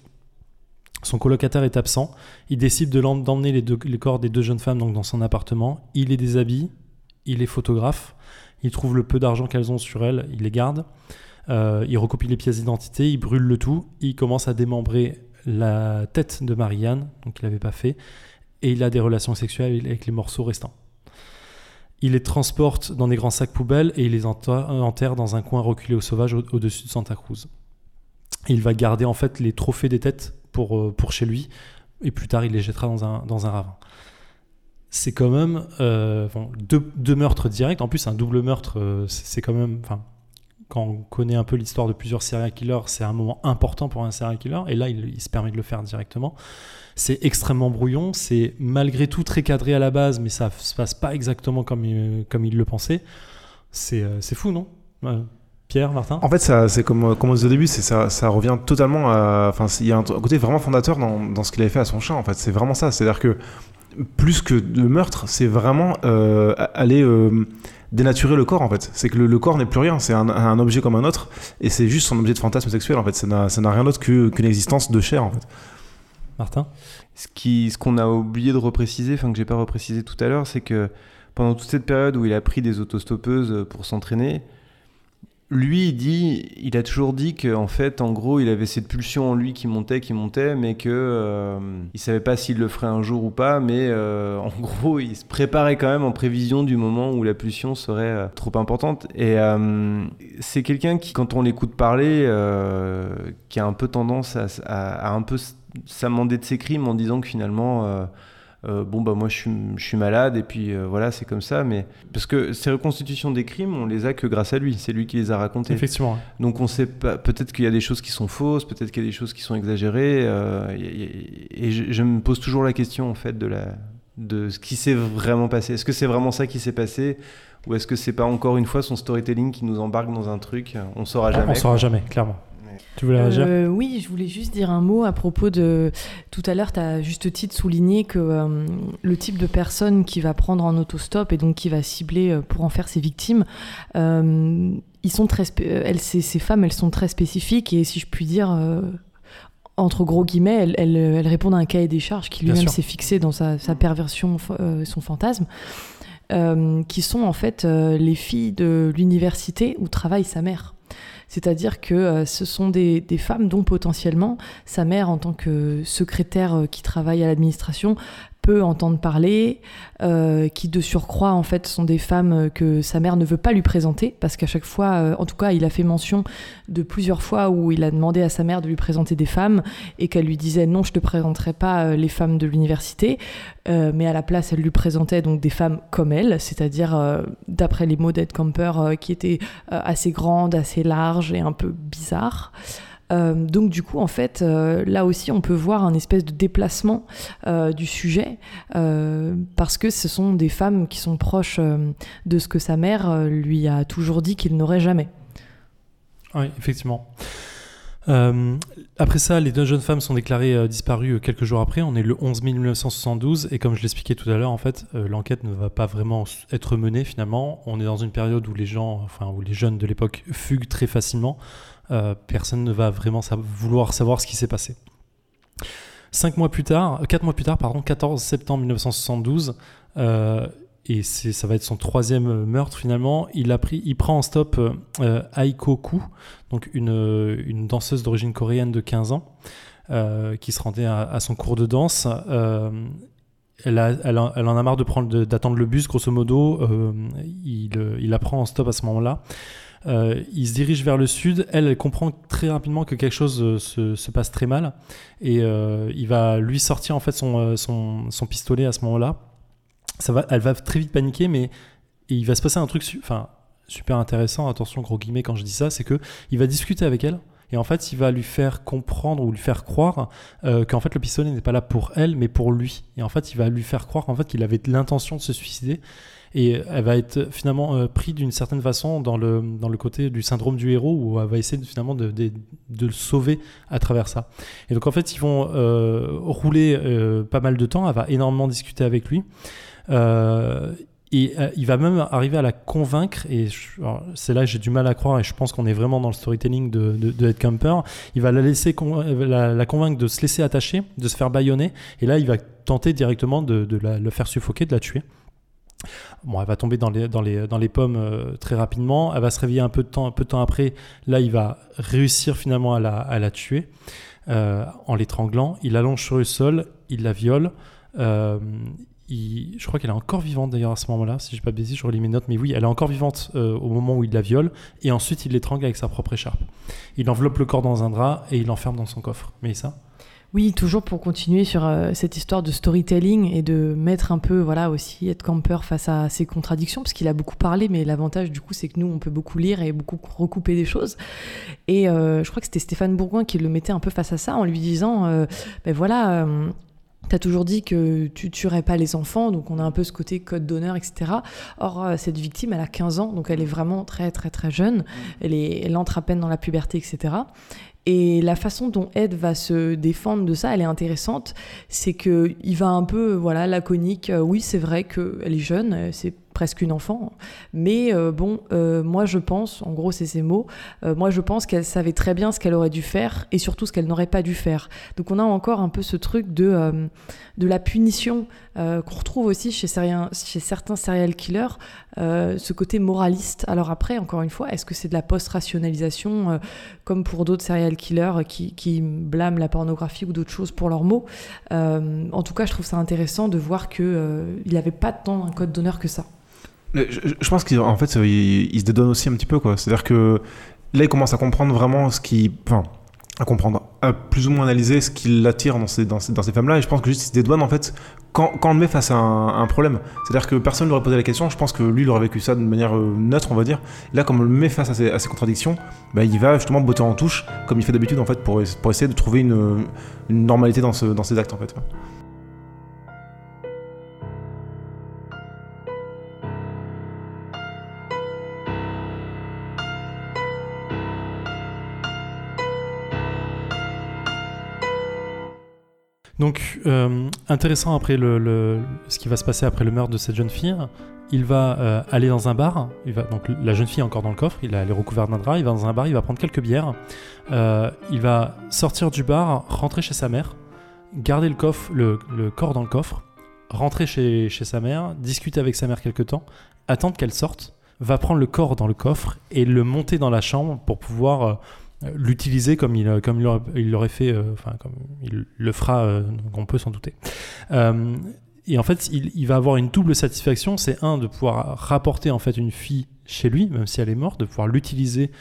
Son colocataire est absent. Il décide d'emmener les, corps des deux jeunes femmes donc, dans son appartement. Il les déshabille, il les photographe, il trouve le peu d'argent qu'elles ont sur elles, il les garde. Euh, il recopie les pièces d'identité, il brûle le tout, il commence à démembrer la tête de Marianne, donc il n'avait pas fait, et il a des relations sexuelles avec les morceaux restants. Il les transporte dans des grands sacs poubelles et il les enterre dans un coin reculé au sauvage au- au-dessus de Santa Cruz. Il va garder en fait les trophées des têtes pour, euh, pour chez lui et plus tard il les jettera dans un, dans un ravin. C'est quand même euh, deux, deux meurtres directs. En plus, un double meurtre, euh, c'est quand même. Enfin, quand on connaît un peu l'histoire de plusieurs serial killers, c'est un moment important pour un serial killer. Et là, il, se permet de le faire directement. C'est extrêmement brouillon. C'est malgré tout très cadré à la base, mais ça se passe pas exactement comme il, comme il le pensait. C'est fou, non? Pierre, Martin En fait, ça, c'est comme, comme on disait au début, c'est ça, ça revient totalement à. Enfin, il y a un, côté vraiment fondateur dans, dans ce qu'il avait fait à son chat. En fait, c'est vraiment ça. C'est-à-dire que plus que le meurtre, c'est vraiment euh, aller euh, dénaturer le corps. En fait, c'est que le, le corps n'est plus rien. C'est un, un objet comme un autre, et c'est juste son objet de fantasme sexuel. En fait, ça n'a, rien d'autre que- qu'une existence de chair. En fait. Martin ce qu'on a oublié de repréciser, enfin que j'ai pas reprécisé tout à l'heure, c'est que pendant toute cette période où il a pris des autostoppeuses pour s'entraîner, lui, il dit, il a toujours dit qu'en fait, en gros, il avait cette pulsion en lui qui montait, qui montait, mais que euh, savait pas s'il le ferait un jour ou pas, mais euh, en gros, il se préparait quand même en prévision du moment où la pulsion serait euh, trop importante. Et euh, c'est quelqu'un qui, quand on l'écoute parler, qui a un peu tendance à, un peu s'amender de ses crimes en disant que finalement. Euh, bon bah moi je suis, je suis malade et puis euh, voilà c'est comme ça mais parce que ces reconstitutions des crimes on les a que grâce à lui c'est lui qui les a racontées Effectivement. donc on sait pas peut-être qu'il y a des choses qui sont fausses peut-être qu'il y a des choses qui sont exagérées euh, et je, je me pose toujours la question en fait de la de ce qui s'est vraiment passé est-ce que c'est vraiment ça qui s'est passé ou est-ce que c'est pas encore une fois son storytelling qui nous embarque dans un truc on saura jamais On saura jamais, clairement. Tu voulais réagir Euh, oui, je voulais juste dire un mot à propos de. Tout à l'heure, tu as juste titre souligné que euh, le type de personne qui va prendre en autostop et donc qui va cibler euh, pour en faire ses victimes, euh, ils sont très elles, ces, ces femmes, elles sont très spécifiques et si je puis dire. entre gros guillemets, elles, elles- elles répondent à un cahier des charges qui lui-même s'est fixé dans sa, sa perversion, son fantasme, euh, qui sont en fait euh, les filles de l'université où travaille sa mère. C'est-à-dire que euh, ce sont des, femmes dont potentiellement sa mère, en tant que secrétaire euh, qui travaille à l'administration, peut entendre parler, euh, qui de surcroît en fait sont des femmes que sa mère ne veut pas lui présenter, parce qu'à chaque fois, euh, en tout cas, il a fait mention de plusieurs fois où il a demandé à sa mère de lui présenter des femmes et qu'elle lui disait non, je te présenterai pas euh, les femmes de l'université, mais à la place, elle lui présentait donc des femmes comme elle, c'est-à-dire d'après les mots d'Ed Camper, qui étaient assez grandes, assez larges et un peu bizarres. Euh, donc du coup, en fait, euh, là aussi, on peut voir un espèce de déplacement euh, du sujet, parce que ce sont des femmes qui sont proches de ce que sa mère lui a toujours dit qu'il n'aurait jamais. Oui, effectivement. Après ça, les deux jeunes femmes sont déclarées disparues quelques jours après. On est le 11 mai 1972 et comme je l'expliquais tout à l'heure, en fait, l'enquête ne va pas vraiment être menée finalement. On est dans une période où les gens, enfin où les jeunes de l'époque fuguent très facilement. Euh, personne ne va vraiment vouloir savoir ce qui s'est passé. Cinq mois plus tard, euh, quatre mois plus tard, pardon, 14 septembre 1972. euh, et ça va être son troisième meurtre finalement. Il, il prend en stop euh, Aiko Ku, donc une, danseuse d'origine coréenne de 15 ans, qui se rendait à, son cours de danse. Elle, en- a marre de prendre, d'attendre le bus, grosso modo. il, il la prend en stop à ce moment-là. Euh, il se dirige vers le sud. Elle, comprend très rapidement que quelque chose euh, se, se passe très mal. Et euh, il va lui sortir en fait son, pistolet à ce moment-là. Ça va, elle va très vite paniquer, mais il va se passer un truc enfin, super intéressant. Attention, gros guillemets, quand je dis ça, c'est que il va discuter avec elle. Et en fait, il va lui faire comprendre ou lui faire croire euh, qu'en fait le pistolet n'est pas là pour elle, mais pour lui. Et en fait, il va lui faire croire qu'en fait qu'il avait l'intention de se suicider. Et elle va être finalement euh, prise d'une certaine façon dans le, dans le côté du syndrome du héros où elle va essayer de, finalement de, de, le sauver à travers ça. Et donc en fait, ils vont euh, rouler euh, pas mal de temps. Elle va énormément discuter avec lui. Euh, et il va même arriver à la convaincre, et c'est là que j'ai du mal à croire, et je pense qu'on est vraiment dans le storytelling de, de, Ed Kemper. Il va la, laisser la, convaincre de se laisser attacher, de se faire baïonner, et là il va tenter directement de, de la, le faire suffoquer, de la tuer. Bon, elle va tomber dans les, dans les, dans les pommes euh, très rapidement. Elle va se réveiller un peu de temps, un peu de temps après. Là, il va réussir finalement à la, à la tuer euh, en l'étranglant. Il l'allonge sur le sol, il la viole. Euh, je crois qu'elle est encore vivante d'ailleurs à ce moment-là, si je pas bêtises, je relis mes notes, mais oui, elle est encore vivante au moment où il la viole, et ensuite il l'étrangle avec sa propre écharpe. Il enveloppe le corps dans un drap et il l'enferme dans son coffre. Mais ça Oui, toujours pour continuer sur euh, cette histoire de storytelling et de mettre un peu, voilà, aussi Ed Camper face à ses contradictions, parce qu'il a beaucoup parlé, mais l'avantage du coup, c'est que nous, on peut beaucoup lire et beaucoup recouper des choses. Et euh, je crois que c'était Stéphane Bourgoin qui le mettait un peu face à ça en lui disant, euh, ben voilà. T'as toujours dit que tu tuerais pas les enfants, donc on a un peu ce côté code d'honneur, etc. Or, cette victime, elle a 15 ans, donc elle est vraiment très, très, très jeune. Elle entre à peine dans la puberté, etc. Et la façon dont Ed va se défendre de ça, elle est intéressante. C'est que il va un peu, voilà, laconique. Euh, oui, c'est vrai qu'elle est jeune, euh, c'est presque une enfant. Mais euh, bon, euh, moi je pense, en gros c'est ces mots, euh, moi je pense qu'elle savait très bien ce qu'elle aurait dû faire et surtout ce qu'elle n'aurait pas dû faire. Donc on a encore un peu ce truc de, de la punition qu'on retrouve aussi chez, certains- serial killers, ce côté moraliste. Alors après, encore une fois, est-ce que c'est de la post-rationalisation comme pour d'autres serial killers qui, blâment la pornographie ou d'autres choses pour leurs mots? En tout cas, je trouve ça intéressant de voir qu'il n'avait pas tant un code d'honneur que ça. Je, je- pense qu'en fait, il, se dédonne aussi un petit peu, quoi. C'est-à-dire que là, il commence à comprendre vraiment ce qui. Enfin, à comprendre, à plus ou moins analyser ce qui l'attire dans ces, dans ces, dans ces femmes-là. Et je pense que juste, il se dédouane, en fait, quand, quand on le met face à un, problème. C'est-à-dire que personne ne lui aurait posé la question. Je pense que lui, il aurait vécu ça de manière euh, neutre, on va dire. Là, comme on le met face à ces, contradictions, bah, il va justement botter en touche, comme il fait d'habitude, en fait, pour, pour essayer de trouver une, normalité dans, ce, dans ces actes, en fait. Donc, euh, intéressant après le, ce qui va se passer après le meurtre de cette jeune fille. Il va euh, aller dans un bar. Il va, donc, la jeune fille est encore dans le coffre. Il a, recouverte d'un drap. Il va dans un bar. Il va prendre quelques bières. Euh, il va sortir du bar, rentrer chez sa mère, garder le, coffre, le, corps dans le coffre, rentrer chez, chez sa mère, discuter avec sa mère quelque temps, attendre qu'elle sorte, va prendre le corps dans le coffre et le monter dans la chambre pour pouvoir l'utiliser comme il, comme il l'aurait- fait, euh, enfin comme il le fera, euh, donc on peut s'en douter. Euh, et en fait, il, va avoir une double satisfaction. C'est un de pouvoir rapporter en fait une fille chez lui, même si elle est morte, de pouvoir l'utiliser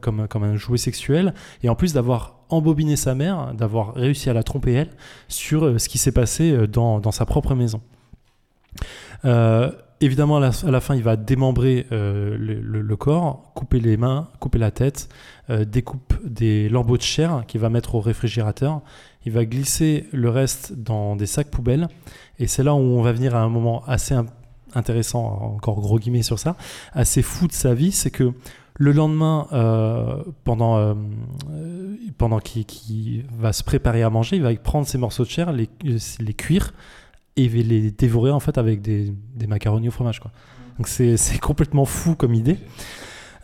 comme, comme un jouet sexuel, et en plus d'avoir embobiné sa mère, d'avoir réussi à la tromper elle sur ce qui s'est passé dans, dans sa propre maison. Évidemment, à la, fin, il va démembrer euh, le, corps, couper les mains, couper la tête, euh, découpe des lambeaux de chair qu'il va mettre au réfrigérateur. Il va glisser le reste dans des sacs poubelles. Et c'est là où on va venir à un moment assez in- intéressant, encore gros guillemets sur ça, assez fou de sa vie, c'est que le lendemain, euh, pendant, euh, pendant qu'il qu'il va se préparer à manger, il va prendre ses morceaux de chair, les, les cuire et les dévorer en fait avec des, des macaronis au fromage. Quoi. Donc c'est complètement fou comme idée.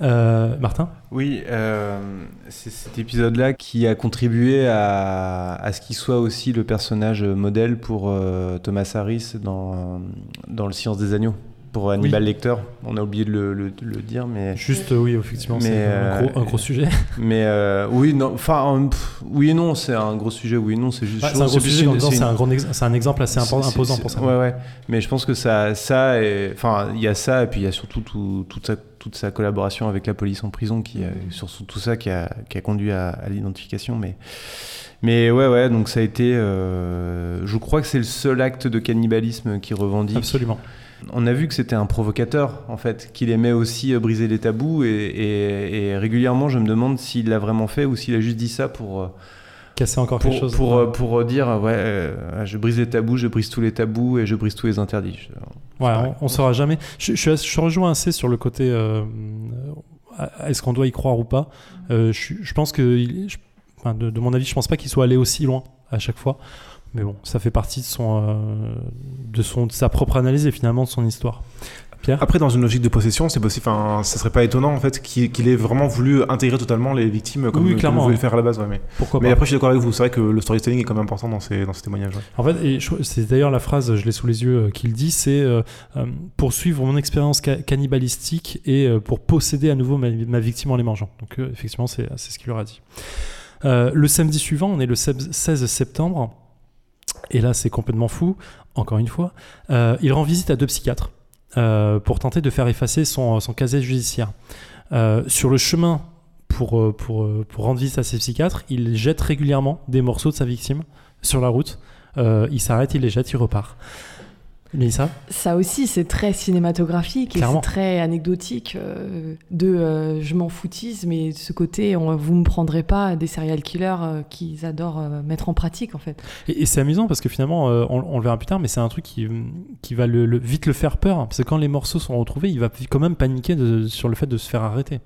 Euh, Martin? Oui, euh, c'est cet épisode-là qui a contribué à, à ce qu'il soit aussi le personnage modèle pour euh, Thomas Harris dans, dans Le Silence des Agneaux, pour Hannibal Lecter. On a oublié de le, le- de le dire, mais, Juste, euh, oui, effectivement, c'est un, euh, gros, un gros sujet. mais euh, oui, non, enfin, euh, oui et non, c'est un gros sujet, oui et non, c'est juste. Ouais, je c'est un gros sujet, c'est une- un, ex- un exemple assez imposant pour ça. Ouais, ouais. Mais je pense que ça, ça enfin, il y a ça, et puis il y a surtout tout- toute, sa, toute sa collaboration avec la police en prison, qui a, surtout tout ça qui a, qui a conduit à, à l'identification. Mais, mais ouais, ouais, donc ça a été. euh, je crois que c'est le seul acte de cannibalisme qui revendique. Absolument. On a vu que c'était un provocateur, en fait, qu'il aimait aussi euh, briser les tabous, et, et- et régulièrement, je me demande s'il l'a vraiment fait ou s'il a juste dit ça pour. euh, Casser encore pour, quelque chose. pour, euh, pour dire ouais euh, je brise les tabous je brise tous les tabous et je brise tous les interdits Ouais, on, on saura jamais. Je, rejoins assez sur le côté euh, est-ce qu'on doit y croire ou pas? Euh, je, je pense que, je- de, de mon avis, je pense pas qu'il soit allé aussi loin à chaque fois. Mais bon, ça fait partie de son, euh, de son, de sa propre analyse et finalement de son histoire. Pierre. Après, dans une logique de possession, c'est possible. Enfin, ça serait pas étonnant en fait qu'il ait vraiment voulu intégrer totalement les victimes comme Oui, il voulait le faire à la base. ouais, mais Pourquoi mais pas après, je suis d'accord avec vous. C'est vrai que le storytelling est quand même important dans ces, dans ces témoignages. ouais. En fait, c'est d'ailleurs la phrase, je l'ai sous les yeux, euh, qu'il dit, c'est euh, euh, poursuivre mon expérience ca- cannibalistique et euh, pour posséder à nouveau ma, ma victime en les mangeant. Donc effectivement, c'est ce qu'il leur a dit. Le samedi suivant, on est le seb- 16 septembre, et là c'est complètement fou, encore une fois, euh, il rend visite à deux psychiatres euh, pour tenter de faire effacer son, son casier judiciaire. Euh, sur le chemin pour, euh, pour, euh, pour rendre visite à ces psychiatres, il jette régulièrement des morceaux de sa victime sur la route. Euh, il s'arrête, il les jette, il repart. Ça aussi, c'est très cinématographique et c'est très anecdotique euh, de euh, je m'en foutise, mais de ce côté, on, vous me prendrez pas des serial killers euh, qu'ils adorent mettre en pratique en fait. Et, et c'est amusant parce que finalement, on, on le verra plus tard, mais c'est un truc qui, qui va le, le- vite le faire peur. Parce que quand les morceaux sont retrouvés, il va quand même paniquer de- sur le fait de se faire arrêter.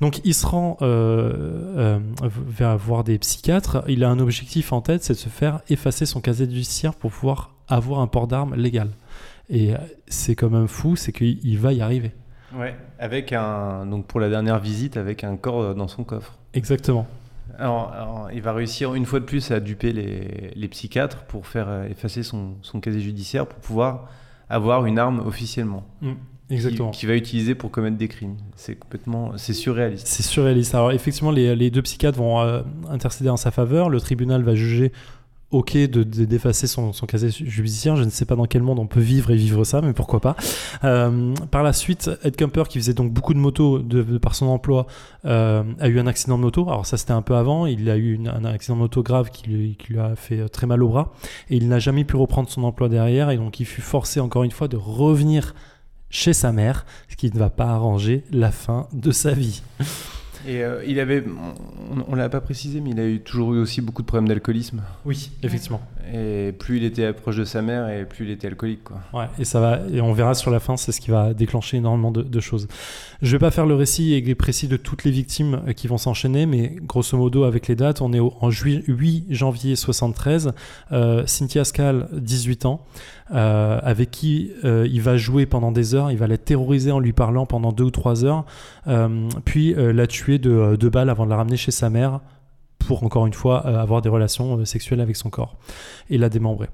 Donc il se rend euh, euh, vers voir des psychiatres. Il a un objectif en tête, c'est de se faire effacer son casier judiciaire pour pouvoir avoir un port d'armes légal. Et euh, c'est quand même fou, c'est qu'il il va y arriver. Ouais. Avec un donc pour la dernière visite avec un corps dans son coffre. Exactement. Alors, alors, il va réussir une fois de plus à duper les, les psychiatres pour faire effacer son, son casier judiciaire pour pouvoir avoir une arme officiellement. Exactement. Qui, qui va utiliser pour commettre des crimes. C'est complètement, c'est surréaliste. C'est surréaliste. Alors effectivement, les, les deux psychiatres vont euh, intercéder en sa faveur. Le tribunal va juger OK de de- d'effacer son, son casier judiciaire. Je ne sais pas dans quel monde on peut vivre et vivre ça, mais pourquoi pas. Euh, par la suite, Ed Kemper, qui faisait donc beaucoup de motos de, de par son emploi, euh, a eu un accident de moto. Alors ça, c'était un peu avant. Il a eu une- un accident de moto grave qui lui, qui lui a fait très mal au bras. Et il n'a jamais pu reprendre son emploi derrière. Et donc, il fut forcé, encore une fois, de revenir chez sa mère, ce qui ne va pas arranger la fin de sa vie. Et euh, il avait, on, on l'a pas précisé, mais il a eu toujours eu aussi beaucoup de problèmes d'alcoolisme. Oui, effectivement. Et plus il était proche de sa mère, et plus il était alcoolique, quoi. Ouais, et ça va, et on verra sur la fin, c'est ce qui va déclencher énormément de, de choses. Je vais pas faire le récit et précis de toutes les victimes euh, qui vont s'enchaîner, mais grosso modo avec les dates, on est au- en juillet, 8 janvier 73. Euh, Cynthia Scal, 18 ans, euh, avec qui euh, il va jouer pendant des heures, il va la terroriser en lui parlant pendant deux ou trois heures, euh, puis la tuer de deux balles avant de la ramener chez sa mère pour encore une fois euh, avoir des relations euh, sexuelles avec son corps et la démembrer.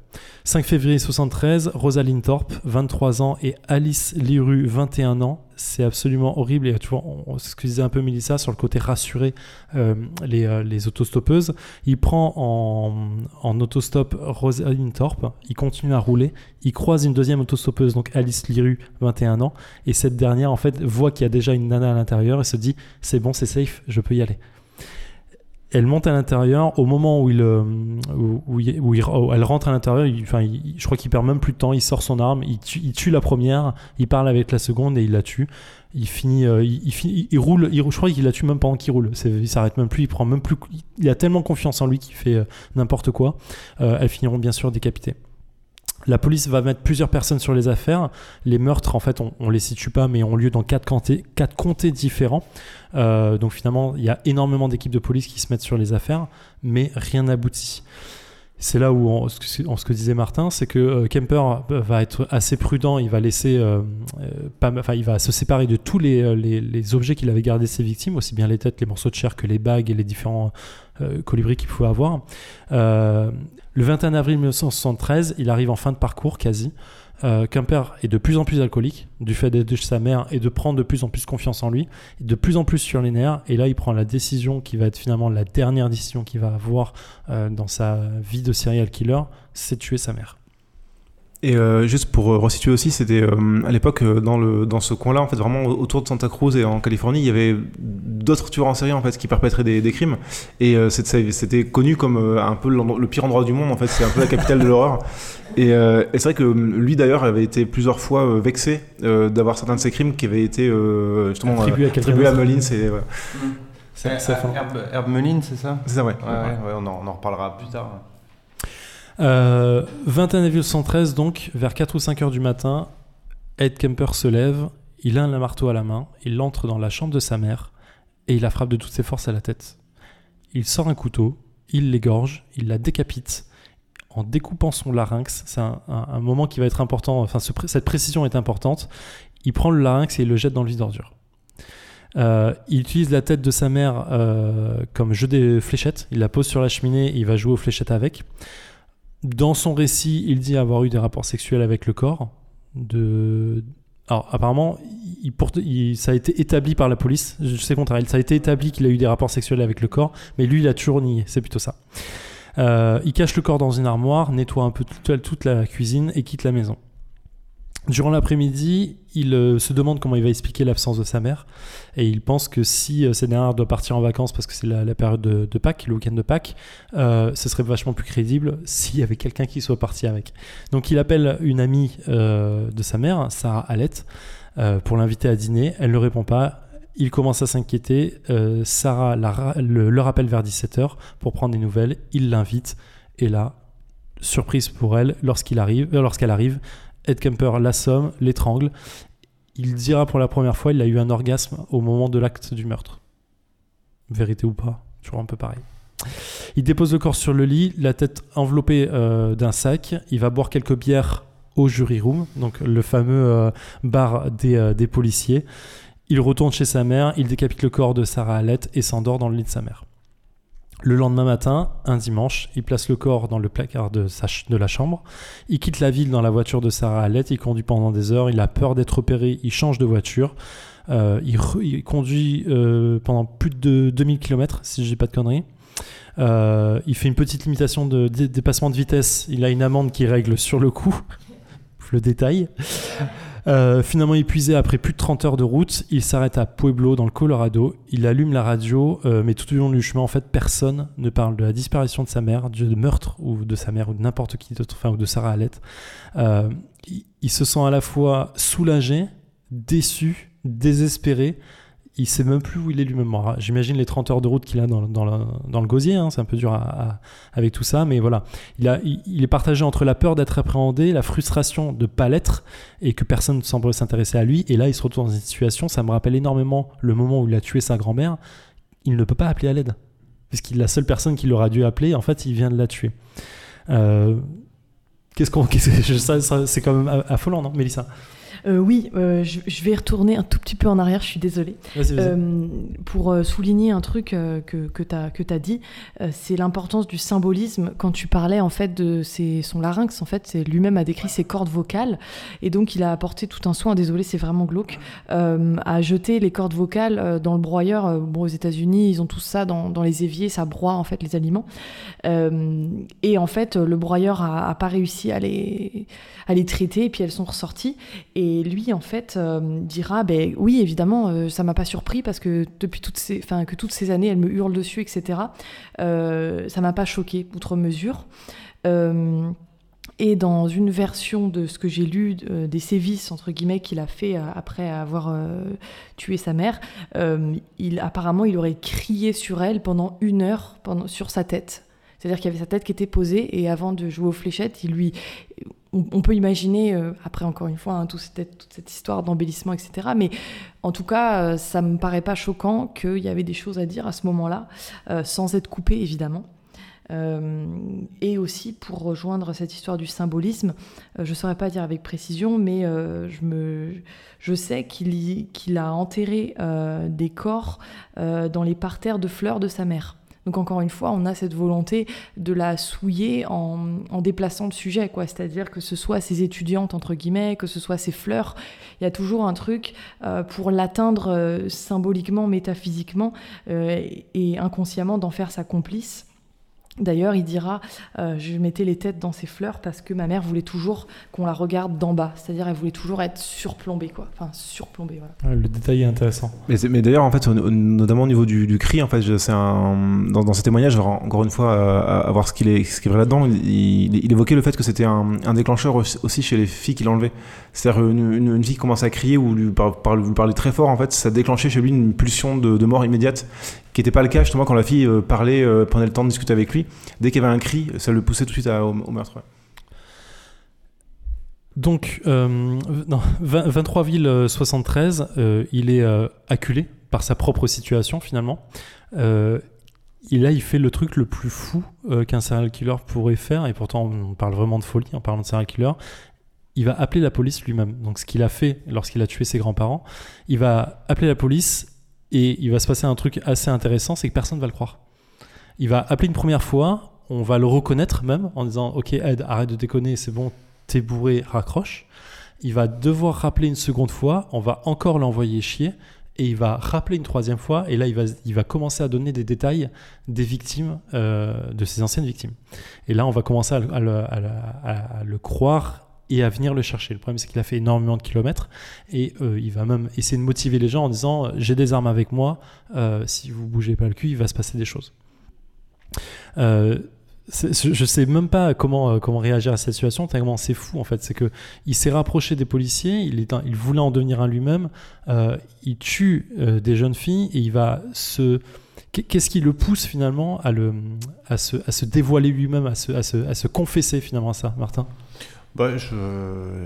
5 février 73, Rosaline Thorpe, 23 ans, et Alice Liru, 21 ans. C'est absolument horrible. Et tu vois, on, ce disait un peu Mélissa sur le côté rassurer euh, les, les autostoppeuses. Il prend en, en autostop Rosaline Thorpe, il continue à rouler, il croise une deuxième autostoppeuse, donc Alice Liru, 21 ans, et cette dernière, en fait, voit qu'il y a déjà une nana à l'intérieur et se dit c'est bon, c'est safe, je peux y aller. Elle monte à l'intérieur. Au moment où, il, euh, où, elle rentre à l'intérieur, je crois qu'il perd même plus de temps. Il sort son arme, il tue, la première, il parle avec la seconde et il la tue. Il finit, euh, il, roule. je crois qu'il la tue même pendant qu'il roule. Il s'arrête même plus. Il prend même plus. Il a tellement confiance en lui qu'il fait euh, n'importe quoi. Elles finiront bien sûr décapitées. La police va mettre plusieurs personnes sur les affaires. Les meurtres, en fait, on, on les situe pas, mais ont lieu dans quatre comtés, quatre comtés différents. Euh, donc finalement, il y a énormément d'équipes de police qui se mettent sur les affaires, mais rien n'aboutit. C'est là où, on, en ce que disait Martin, c'est que euh, Kemper va être assez prudent. Il va laisser, euh, euh, il va se séparer de tous les, les, objets qu'il avait gardés ses victimes, aussi bien les têtes, les morceaux de chair que les bagues et les différents colibris qu'il pouvait avoir. Le 21 avril 1973, il arrive en fin de parcours quasi. Euh, Kemper est de plus en plus alcoolique du fait d'être sa mère et de prendre de plus en plus confiance en lui, de plus en plus sur les nerfs. Et là, il prend la décision qui va être finalement la dernière décision qu'il va avoir euh, dans sa vie de serial killer, c'est tuer sa mère. Et euh, juste pour euh, resituer aussi, c'était euh, à l'époque dans le dans ce coin-là, en fait, vraiment autour de Santa Cruz et en Californie, il y avait d'autres tueurs en série en fait qui perpétraient des, des crimes. Et euh, c'était connu comme euh, un peu le pire endroit du monde. En fait, c'est un peu la capitale de l'horreur. Et, euh, et c'est vrai que lui d'ailleurs avait été plusieurs fois euh, vexé euh, d'avoir certains de ses crimes qui avaient été euh, justement Attribués à euh, quelqu'un attribués à. Mullins. C'est ouais. Fin. Herb, Herb c'est ça? C'est ça, ouais. Ouais, ouais, ouais, on, en, on en reparlera plus tard. Euh, 21 avril 113, donc, vers 4 ou 5 heures du matin, Ed Kemper se lève, il a un marteau à la main, il entre dans la chambre de sa mère et il la frappe de toutes ses forces à la tête. Il sort un couteau, il l'égorge, il la décapite en découpant son larynx. C'est un, moment qui va être important, enfin, cette précision est importante. Il prend le larynx et il le jette dans le vide d'ordure. Euh, il utilise la tête de sa mère euh, comme jeu des fléchettes. Il la pose sur la cheminée et il va jouer aux fléchettes avec. Dans son récit, il dit avoir eu des rapports sexuels avec le corps. Alors, apparemment, ça a été établi par la police. Je sais contraire. Ça a été établi qu'il a eu des rapports sexuels avec le corps, mais lui, il a toujours nié. C'est plutôt ça. Euh, il cache le corps dans une armoire, nettoie un peu toute la cuisine et quitte la maison. Durant l'après-midi, il euh, se demande comment il va expliquer l'absence de sa mère. Et il pense que si euh, cette dernière doit partir en vacances parce que c'est la, période de, Pâques, le week-end de Pâques, euh, ce serait vachement plus crédible s'il y avait quelqu'un qui soit parti avec. Donc il appelle une amie euh, de sa mère, Sarah Hallett, euh, pour l'inviter à dîner. Elle ne répond pas. Il commence à s'inquiéter. Sarah le, le rappelle vers 17h pour prendre des nouvelles. Il l'invite. Et là, surprise pour elle, lorsqu'il arrive, lorsqu'elle arrive, Ed Kemper l'assomme, l'étrangle. Il dira pour la première fois il a eu un orgasme au moment de l'acte du meurtre. Vérité ou pas, toujours un peu pareil. Il dépose le corps sur le lit, la tête enveloppée euh, d'un sac. Il va boire quelques bières au jury room, donc le fameux euh, bar des, euh, des policiers. Il retourne chez sa mère, il décapite le corps de Sarah Hallett et s'endort dans le lit de sa mère. Le lendemain matin, un dimanche, il place le corps dans le placard de, la chambre. Il quitte la ville dans la voiture de Sarah Hallett. Il conduit pendant des heures. Il a peur d'être repéré. Il change de voiture. Euh, il, conduit euh, pendant plus de 2000 km, si je dis pas de conneries. Euh, il fait une petite limitation de dé- dépassement de vitesse. Il a une amende qui règle sur le coup. le détail. Euh, finalement épuisé après plus de 30 heures de route, il s'arrête à Pueblo dans le Colorado. Il allume la radio, euh, mais tout au long du chemin, en fait, personne ne parle de la disparition de sa mère, du meurtre ou de sa mère ou de n'importe qui d'autre, enfin ou de Sarah Hallett. Euh, il, il se sent à la fois soulagé, déçu, désespéré. Il sait même plus où il est lui-même. J'imagine les 30 heures de route qu'il a dans, le, gosier. hein, c'est un peu dur avec tout ça, mais voilà. Il, est partagé entre la peur d'être appréhendé, la frustration de pas l'être et que personne ne semble s'intéresser à lui. Et là, il se retrouve dans une situation, ça me rappelle énormément le moment où il a tué sa grand-mère. Il ne peut pas appeler à l'aide. Puisqu'il la seule personne qu'il aura dû appeler, en fait, il vient de la tuer. Euh, Qu'est-ce qu'on. c'est quand même affolant, non, Mélissa? Euh, oui, euh, je, je vais retourner un tout petit peu en arrière, je suis désolée. Euh, pour souligner un truc que, que tu as, dit, c'est l'importance du symbolisme. Quand tu parlais en fait de ses, son larynx, en fait, c'est lui-même a décrit ses cordes vocales et donc il a apporté tout un soin. Désolé, c'est vraiment glauque, à jeter les cordes vocales dans le broyeur. Bon, aux États-Unis, ils ont tout ça dans, dans les éviers, ça broie en fait les aliments. Et en fait, le broyeur a, a pas réussi à les, à les traiter et puis elles sont ressorties. Et lui, en fait, euh, dira, ben oui, évidemment, euh, ça m'a pas surpris parce que depuis toutes ces, que toutes ces années, elle me hurle dessus, etc. Euh, ça m'a pas choqué outre mesure. Euh, et dans une version de ce que j'ai lu euh, des sévices entre guillemets qu'il a fait après avoir tué sa mère, il apparemment il aurait crié sur elle pendant une heure pendant, sur sa tête. C'est-à-dire qu'il y avait sa tête qui était posée et avant de jouer aux fléchettes, il lui on, peut imaginer, euh, après encore une fois, hein, toute cette histoire d'embellissement, etc. Mais en tout cas, euh, ça me paraît pas choquant qu'il y avait des choses à dire à ce moment-là, euh, sans être coupé évidemment. Euh, et aussi pour rejoindre cette histoire du symbolisme, je ne saurais pas dire avec précision, mais je, sais qu'il a enterré des corps dans les parterres de fleurs de sa mère. Donc encore une fois, on a cette volonté de la souiller en, déplaçant le sujet, quoi. C'est-à-dire que ce soit ses étudiantes entre guillemets, que ce soit ses fleurs, il y a toujours un truc euh, pour l'atteindre euh, symboliquement, métaphysiquement euh, et inconsciemment d'en faire sa complice. D'ailleurs, il dira euh, Je mettais les têtes dans ses fleurs parce que ma mère voulait toujours qu'on la regarde d'en bas. C'est-à-dire, elle voulait toujours être surplombée, quoi. Enfin, surplombée, voilà. Ouais, Le détail est intéressant. Mais, d'ailleurs, en fait, au- notamment au niveau du, du cri, en fait, je- c'est un dans, dans ces témoignages, encore une fois, à, à voir ce qu'il est, ce qui est vrai là-dedans. Il, il- il évoquait le fait que c'était un, un déclencheur aussi aussi chez les filles qu'il enlevait. C'est-à-dire une, une, une fille qui commençait à crier ou lui, par, par- lui parler très fort, en fait, ça déclenchait chez lui une pulsion de, de mort immédiate, qui n'était pas le cas justement quand la fille euh, parlait, euh, prenait le temps de discuter avec lui. Dès qu'il y avait un cri, ça le poussait tout de suite à- au, meurtre. Donc, euh, non, 20 23 villes euh, 73, euh, il est acculé par sa propre situation finalement. Là, il fait le truc le plus fou qu'un serial killer pourrait faire, et pourtant on parle vraiment de folie en parlant de serial killer. Il va appeler la police lui-même. Donc, ce qu'il a fait lorsqu'il a tué ses grands-parents, il va appeler la police et il va se passer un truc assez intéressant, c'est que personne ne va le croire. Il va appeler une première fois, on va le reconnaître même en disant Ok, Ed, arrête de déconner, c'est bon, t'es bourré, raccroche. Il va devoir rappeler une seconde fois, on va encore l'envoyer chier, et il va rappeler une troisième fois, et là il va, il va commencer à donner des détails des victimes, euh, de ses anciennes victimes. Et là on va commencer à, à le croire et à venir le chercher. Le problème, c'est qu'il a fait énormément de kilomètres et euh, il va même essayer de motiver les gens en disant J'ai des armes avec moi, euh, si vous bougez pas le cul, il va se passer des choses. Euh, je sais même pas comment, comment réagir à cette situation, tellement c'est fou en fait. C'est que il s'est rapproché des policiers, il, est il voulait en devenir un lui-même, il tue des jeunes filles et il va se. Qu'est-ce qui le pousse finalement à, le, à, se, à se dévoiler lui-même, à se, à, se, à se confesser finalement à ça, Martin? Bah, je,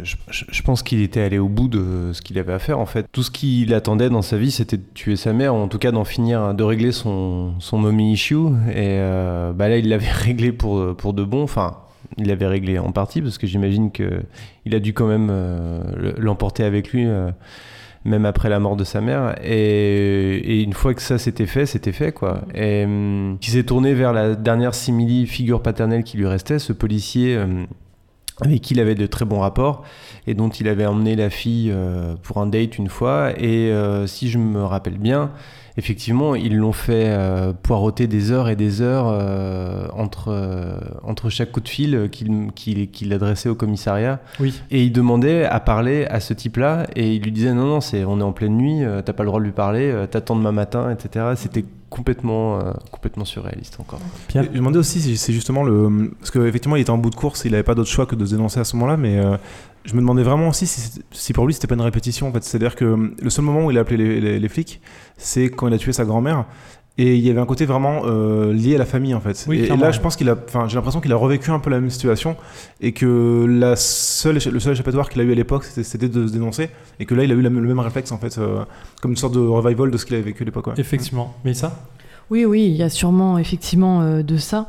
je, je, pense qu'il était allé au bout de ce qu'il avait à faire en fait. Tout ce qu'il attendait dans sa vie, c'était de tuer sa mère, ou en tout cas d'en finir, de régler son, son mommy issue. Et euh, bah là, il l'avait réglé pour, pour de bon. Enfin, il l'avait réglé en partie parce que j'imagine qu'il a dû quand même euh, l'emporter avec lui. Euh, même après la mort de sa mère. Et, une fois que ça s'était fait, c'était fait, quoi. Et hum, s'est tourné vers la dernière simili figure paternelle qui lui restait, ce policier hum, avec qui il avait de très bons rapports et dont il avait emmené la fille euh, pour un date une fois. Et euh, si je me rappelle bien, effectivement, ils l'ont fait euh, poireauter des heures et des heures entre, entre chaque coup de fil qu'il qu'il adressait au commissariat. Oui. Et il demandait à parler à ce type-là et il lui disait non, non, c'est, on est en pleine nuit, t'as pas le droit de lui parler, t'attends demain matin, etc. C'était complètement, euh, complètement surréaliste encore. Je me demandais aussi si c'est justement le. Parce qu'effectivement, il était en bout de course, il n'avait pas d'autre choix que de se dénoncer à ce moment-là, mais euh, je me demandais vraiment aussi si, si pour lui c'était pas une répétition en fait. C'est-à-dire que le seul moment où il a appelé les, les flics, c'est quand il a tué sa grand-mère. Et il y avait un côté vraiment euh, lié à la famille en fait. Oui, et, là, je pense qu'il a, enfin, j'ai l'impression qu'il a revécu un peu la même situation et que la seule, le seul échappatoire qu'il a eu à l'époque, c'était de se dénoncer et que là, il a eu le même réflexe en fait, euh, comme une sorte de revival de ce qu'il avait vécu à l'époque. Effectivement. Mais ça? Oui, oui, il y a sûrement effectivement euh, de ça.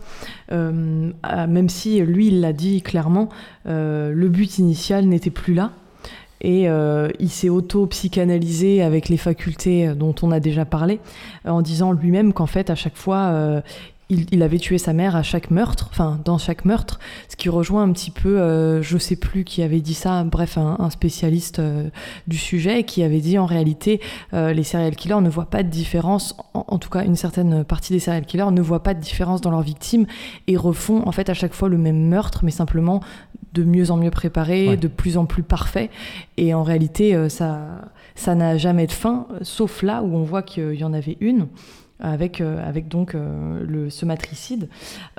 Euh, même si lui, il l'a dit clairement, euh, le but initial n'était plus là. Et il s'est auto-psychanalysé avec les facultés dont on a déjà parlé, en disant lui-même qu'en fait, à chaque fois, il, il, avait tué sa mère à chaque meurtre, enfin, dans chaque meurtre, ce qui rejoint un petit peu, euh, je sais plus qui avait dit ça, bref, un, un spécialiste euh, du sujet, qui avait dit en réalité, euh, les serial killers ne voient pas de différence, en, en, tout cas, une certaine partie des serial killers ne voient pas de différence dans leurs victimes et refont en fait à chaque fois le même meurtre, mais simplement de mieux en mieux préparé, ouais. de plus en plus parfait. Et en réalité, euh, ça, ça n'a jamais de fin, sauf là où on voit qu'il y en avait une. Avec, euh, avec donc euh, le, ce matricide.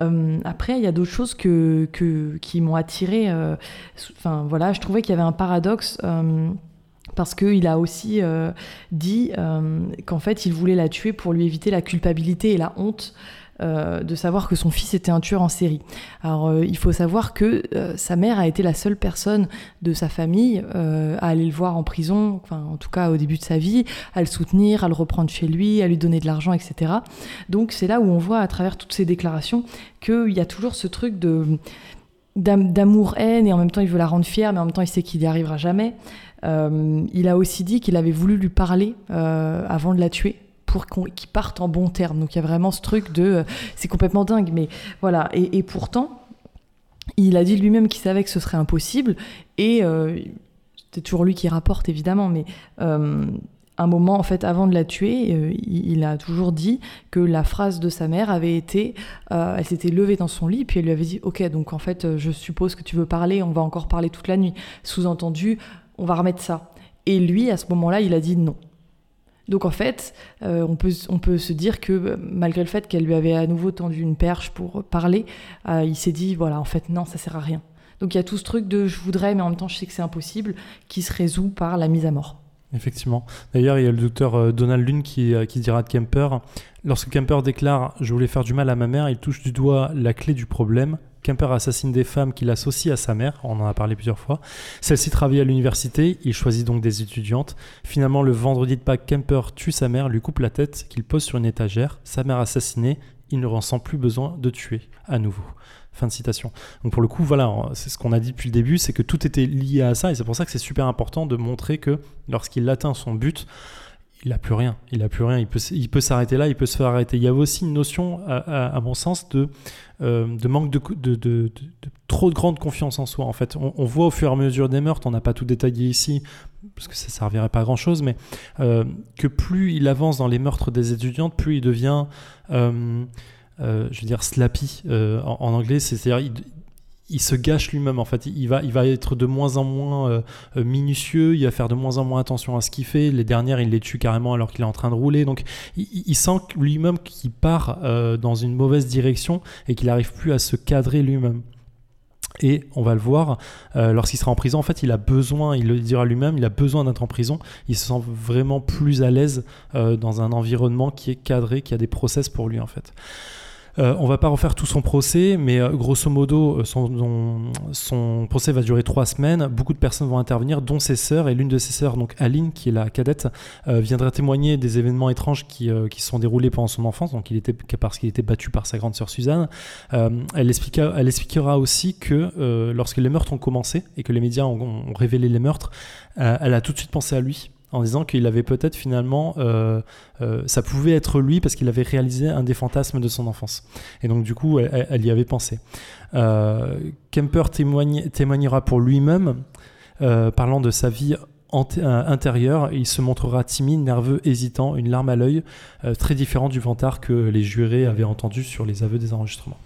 Euh, après, il y a d'autres choses que, que, qui m'ont attiré. Enfin, voilà, je trouvais qu'il y avait un paradoxe parce qu'il a aussi dit qu'en fait il voulait la tuer pour lui éviter la culpabilité et la honte euh, de savoir que son fils était un tueur en série. Alors euh, il faut savoir que euh, sa mère a été la seule personne de sa famille à aller le voir en prison, enfin en tout cas au début de sa vie, à le soutenir, à le reprendre chez lui, à lui donner de l'argent, etc. Donc c'est là où on voit à travers toutes ces déclarations qu'il y a toujours ce truc de d'amour-haine et en même temps il veut la rendre fière mais en même temps il sait qu'il n'y arrivera jamais. Il a aussi dit qu'il avait voulu lui parler avant de la tuer pour qu'il parte en bon terme. Donc il y a vraiment ce truc de... Euh, c'est complètement dingue, mais voilà. Et, pourtant, il a dit lui-même qu'il savait que ce serait impossible. Et euh, c'est toujours lui qui rapporte, évidemment, mais euh, un moment, en fait, avant de la tuer, euh, il, a toujours dit que la phrase de sa mère avait été, elle s'était levée dans son lit, puis elle lui avait dit, ok, donc en fait, je suppose que tu veux parler, on va encore parler toute la nuit. Sous-entendu, on va remettre ça. Et lui, à ce moment-là, il a dit non. Donc en fait, euh, on, peut, on peut se dire que malgré le fait qu'elle lui avait à nouveau tendu une perche pour parler, euh, il s'est dit, voilà, en fait, non, ça sert à rien. Donc il y a tout ce truc de je voudrais, mais en même temps je sais que c'est impossible, qui se résout par la mise à mort. Effectivement. D'ailleurs, il y a le docteur euh, Donald Lune qui, qui dira de Kemper Lorsque Kemper déclare Je voulais faire du mal à ma mère, il touche du doigt la clé du problème. Kemper assassine des femmes qu'il associe à sa mère, on en a parlé plusieurs fois. Celle-ci travaille à l'université, il choisit donc des étudiantes. Finalement, le vendredi de Pâques, Kemper tue sa mère, lui coupe la tête, qu'il pose sur une étagère. Sa mère assassinée, il ne ressent plus besoin de tuer à nouveau. Fin de citation. Donc pour le coup, voilà, c'est ce qu'on a dit depuis le début, c'est que tout était lié à ça, et c'est pour ça que c'est super important de montrer que lorsqu'il atteint son but, il n'a plus rien. Il n'a plus rien. Il peut, s'arrêter là, il peut se faire arrêter. Il y avait aussi une notion, à, à, à mon sens, de, euh, de manque de, de, de, de, trop de grande confiance en soi. En fait, on, voit au fur et à mesure des meurtres, on n'a pas tout détaillé ici, parce que ça ne servirait pas à grand chose, mais euh, que plus il avance dans les meurtres des étudiantes, plus il devient, euh, je veux dire, slappy en, en anglais. C'est-à-dire, il, se gâche lui-même en fait. Il va, il va être de moins en moins euh, euh, minutieux, il va faire de moins en moins attention à ce qu'il fait. Les dernières, il les tue carrément alors qu'il est en train de rouler. Donc il, sent lui-même qu'il part euh, dans une mauvaise direction et qu'il n'arrive plus à se cadrer lui-même. Et on va le voir, lorsqu'il sera en prison, en fait, il a besoin, il le dira lui-même, il a besoin d'être en prison. Il se sent vraiment plus à l'aise dans un environnement qui est cadré, qui a des process pour lui, en fait. Euh, on va pas refaire tout son procès, mais euh, grosso modo, euh, son, procès va durer trois semaines. Beaucoup de personnes vont intervenir, dont ses sœurs, et l'une de ses sœurs, donc Aline, qui est la cadette, euh, viendra témoigner des événements étranges qui, qui sont déroulés pendant son enfance, donc parce qu'il était battu par sa grande sœur Suzanne. Elle, expliquera, aussi que lorsque les meurtres ont commencé et que les médias ont, révélé les meurtres, elle a tout de suite pensé à lui en disant qu'il avait peut-être finalement, euh, euh, ça pouvait être lui parce qu'il avait réalisé un des fantasmes de son enfance. Et donc du coup, elle, y avait pensé. Euh, Kemper témoigne, témoignera pour lui-même, parlant de sa vie euh, intérieur, il se montrera timide, nerveux, hésitant, une larme à l'œil, très différent du vantard que les jurés avaient entendu sur les aveux des enregistrements.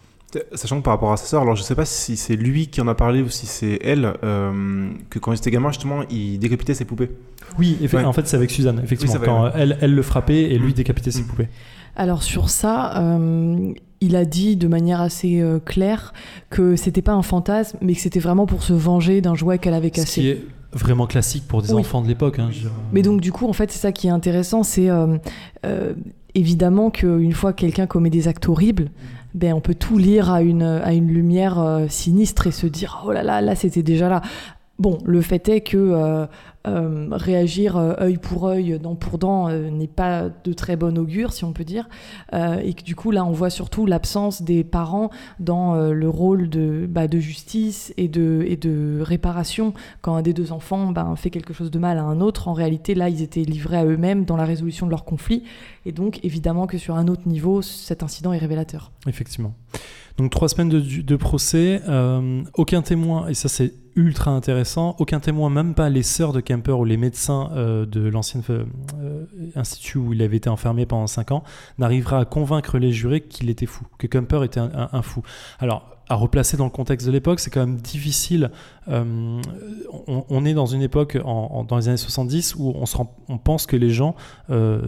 Sachant que par rapport à sa sœur, alors je sais pas si c'est lui qui en a parlé ou si c'est elle, euh, que quand il était gamin, justement, il décapitait ses poupées. Oui, Ouais. en fait, c'est avec Suzanne, effectivement, Oui, quand ouais. elle, elle le frappait et lui décapitait ses Mm. poupées. Alors sur ça, euh, il a dit de manière assez euh, claire que c'était pas un fantasme, mais que c'était vraiment pour se venger d'un jouet qu'elle avait Ce cassé. qui est vraiment classique pour des Oui. enfants de l'époque. hein, je- Mais donc du coup, en fait, c'est ça qui est intéressant, c'est euh, euh, évidemment qu'une fois que quelqu'un commet des actes horribles, ben on peut tout lire à une à une lumière euh, sinistre et se dire oh là là là c'était déjà là. Bon, le fait est que euh, réagir euh, œil pour œil, dent pour dent, euh, n'est pas de très bon augure, si on peut dire, et que du coup là, on voit surtout l'absence des parents dans le rôle de, bah, justice et de, et de réparation quand un des deux enfants ben, fait quelque chose de mal à un autre. En réalité, là, ils étaient livrés à eux-mêmes dans la résolution de leur conflit, et donc évidemment que sur un autre niveau, cet incident est révélateur. Effectivement. Donc trois semaines de, procès, euh, aucun témoin, et ça c'est ultra intéressant, aucun témoin, même pas les sœurs de Kemper ou les médecins euh, de l'ancien euh, institut où il avait été enfermé pendant 5 ans, n'arrivera à convaincre les jurés qu'il était fou, que Kemper était un, fou. Alors, à replacer dans le contexte de l'époque, c'est quand même difficile. On, est dans une époque, dans les années 70, où on, se rend- on pense que les gens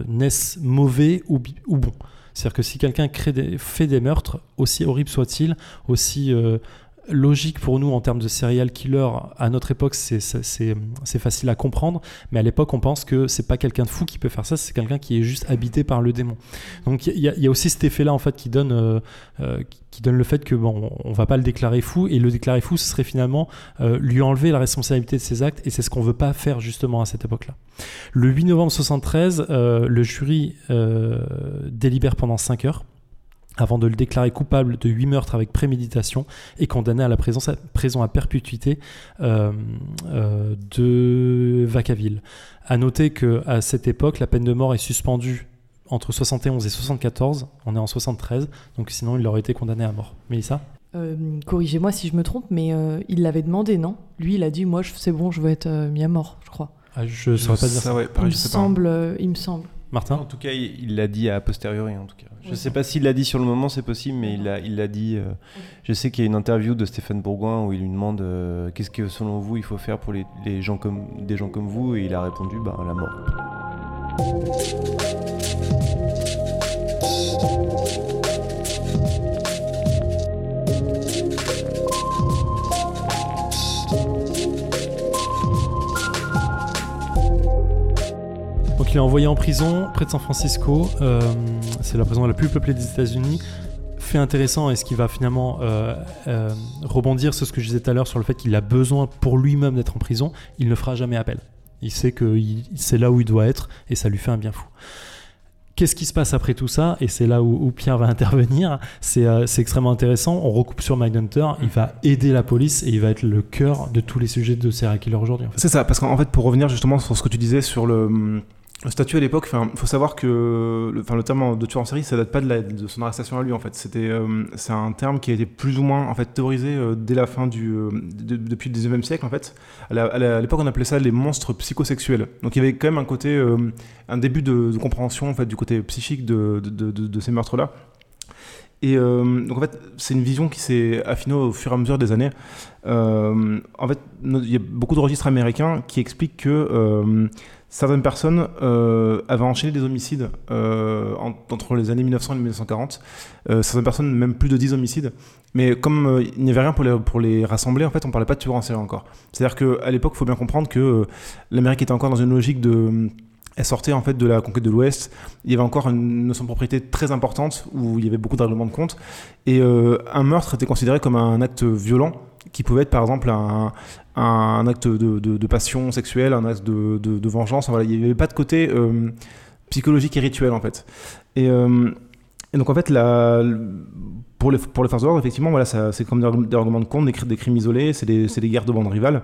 naissent mauvais ou, ou bons. C'est-à-dire que si quelqu'un crée des- fait des meurtres, aussi horribles soient-ils, aussi euh, logique pour nous en termes de serial killer, à notre époque, c'est- facile à comprendre, mais à l'époque, on pense que c'est pas quelqu'un de fou qui peut faire ça, c'est quelqu'un qui est juste habité par le démon. Donc il y, a- aussi cet effet-là en fait qui donne, euh, euh, qui donne le fait que bon, on va pas le déclarer fou, et le déclarer fou, ce serait finalement euh, lui enlever la responsabilité de ses actes, et c'est ce qu'on veut pas faire justement à cette époque-là. Le 8 novembre 73, euh, le jury délibère pendant 5 heures avant de le déclarer coupable de 8 meurtres avec préméditation et condamné à la prison, prison à perpétuité euh, euh, de Vacaville. À noter qu'à cette époque, la peine de mort est suspendue entre 71 et 74, on est en 73, donc sinon il aurait été condamné à mort. Mélissa? Euh, Corrigez-moi si je me trompe, mais euh, il l'avait demandé, non? Lui, il a dit moi, c'est bon, je veux être euh, mis à mort, je crois. ah, Je ne saurais pas dire ça. ouais, il, me semble, euh, il me semble. Martin? En tout cas, il l'a dit a posteriori. En tout cas, je Ouais. sais pas s'il l'a dit sur le moment, c'est possible, mais il l'a, il l'a dit. euh, Je sais qu'il y a une interview de Stéphane Bourgoin où il lui demande euh, qu'est-ce que selon vous il faut faire pour les, les gens comme des gens comme vous, et il a répondu bah la mort. Donc il est envoyé en prison près de San Francisco. Euh, c'est la prison la plus peuplée des États-Unis. Fait intéressant et ce qui va finalement euh, euh, rebondir sur ce que je disais tout à l'heure sur le fait qu'il a besoin pour lui-même d'être en prison, il ne fera jamais appel. Il sait que c'est là où il doit être et ça lui fait un bien fou. Qu'est-ce qui se passe après tout ça? Et c'est là où, Pierre va intervenir. C'est euh, c'est extrêmement intéressant. On recoupe sur Mindhunter. Il va aider la police et il va être le cœur de tous les sujets de serial killer aujourd'hui. C'est ça, parce qu'en fait, pour revenir justement sur ce que tu disais sur le, le statut à l'époque, il faut savoir que le, le terme de tueur en série, ça date pas de, son arrestation à lui en fait. C'était, euh, c'est un terme qui a été plus ou moins en fait théorisé euh, dès la fin du, euh, de- depuis le 19e siècle en fait. À l'époque, on appelait ça les monstres psychosexuels. Donc il y avait quand même un côté, un début de, compréhension en fait du côté psychique de, ces meurtres-là. Et euh, donc en fait, c'est une vision qui s'est affinée au fur et à mesure des années. En fait, il y a beaucoup de registres américains qui expliquent que certaines personnes euh, avaient enchaîné des homicides euh, en- entre les années 1900 et 1940. Euh, certaines personnes, même plus de 10 homicides. Mais comme il n'y avait rien pour les, rassembler, en fait, on parlait pas de tueurs en série encore. C'est-à-dire qu'à l'époque, il faut bien comprendre que l'Amérique était encore dans une logique de... Elle sortait en fait de la conquête de l'Ouest. Il y avait encore une notion de propriété très importante où il y avait beaucoup de règlements de compte. Et un meurtre était considéré comme un acte violent qui pouvait être par exemple un, acte de, passion sexuelle, un acte de, vengeance. Voilà, il n'y avait pas de côté euh, psychologique et rituel en fait. Et, euh, donc en fait, pour, les, pour de l'ordre, effectivement, voilà, c'est comme des, règlements de compte, des, cri- des crimes isolés, c'est des, guerres de bandes rivales.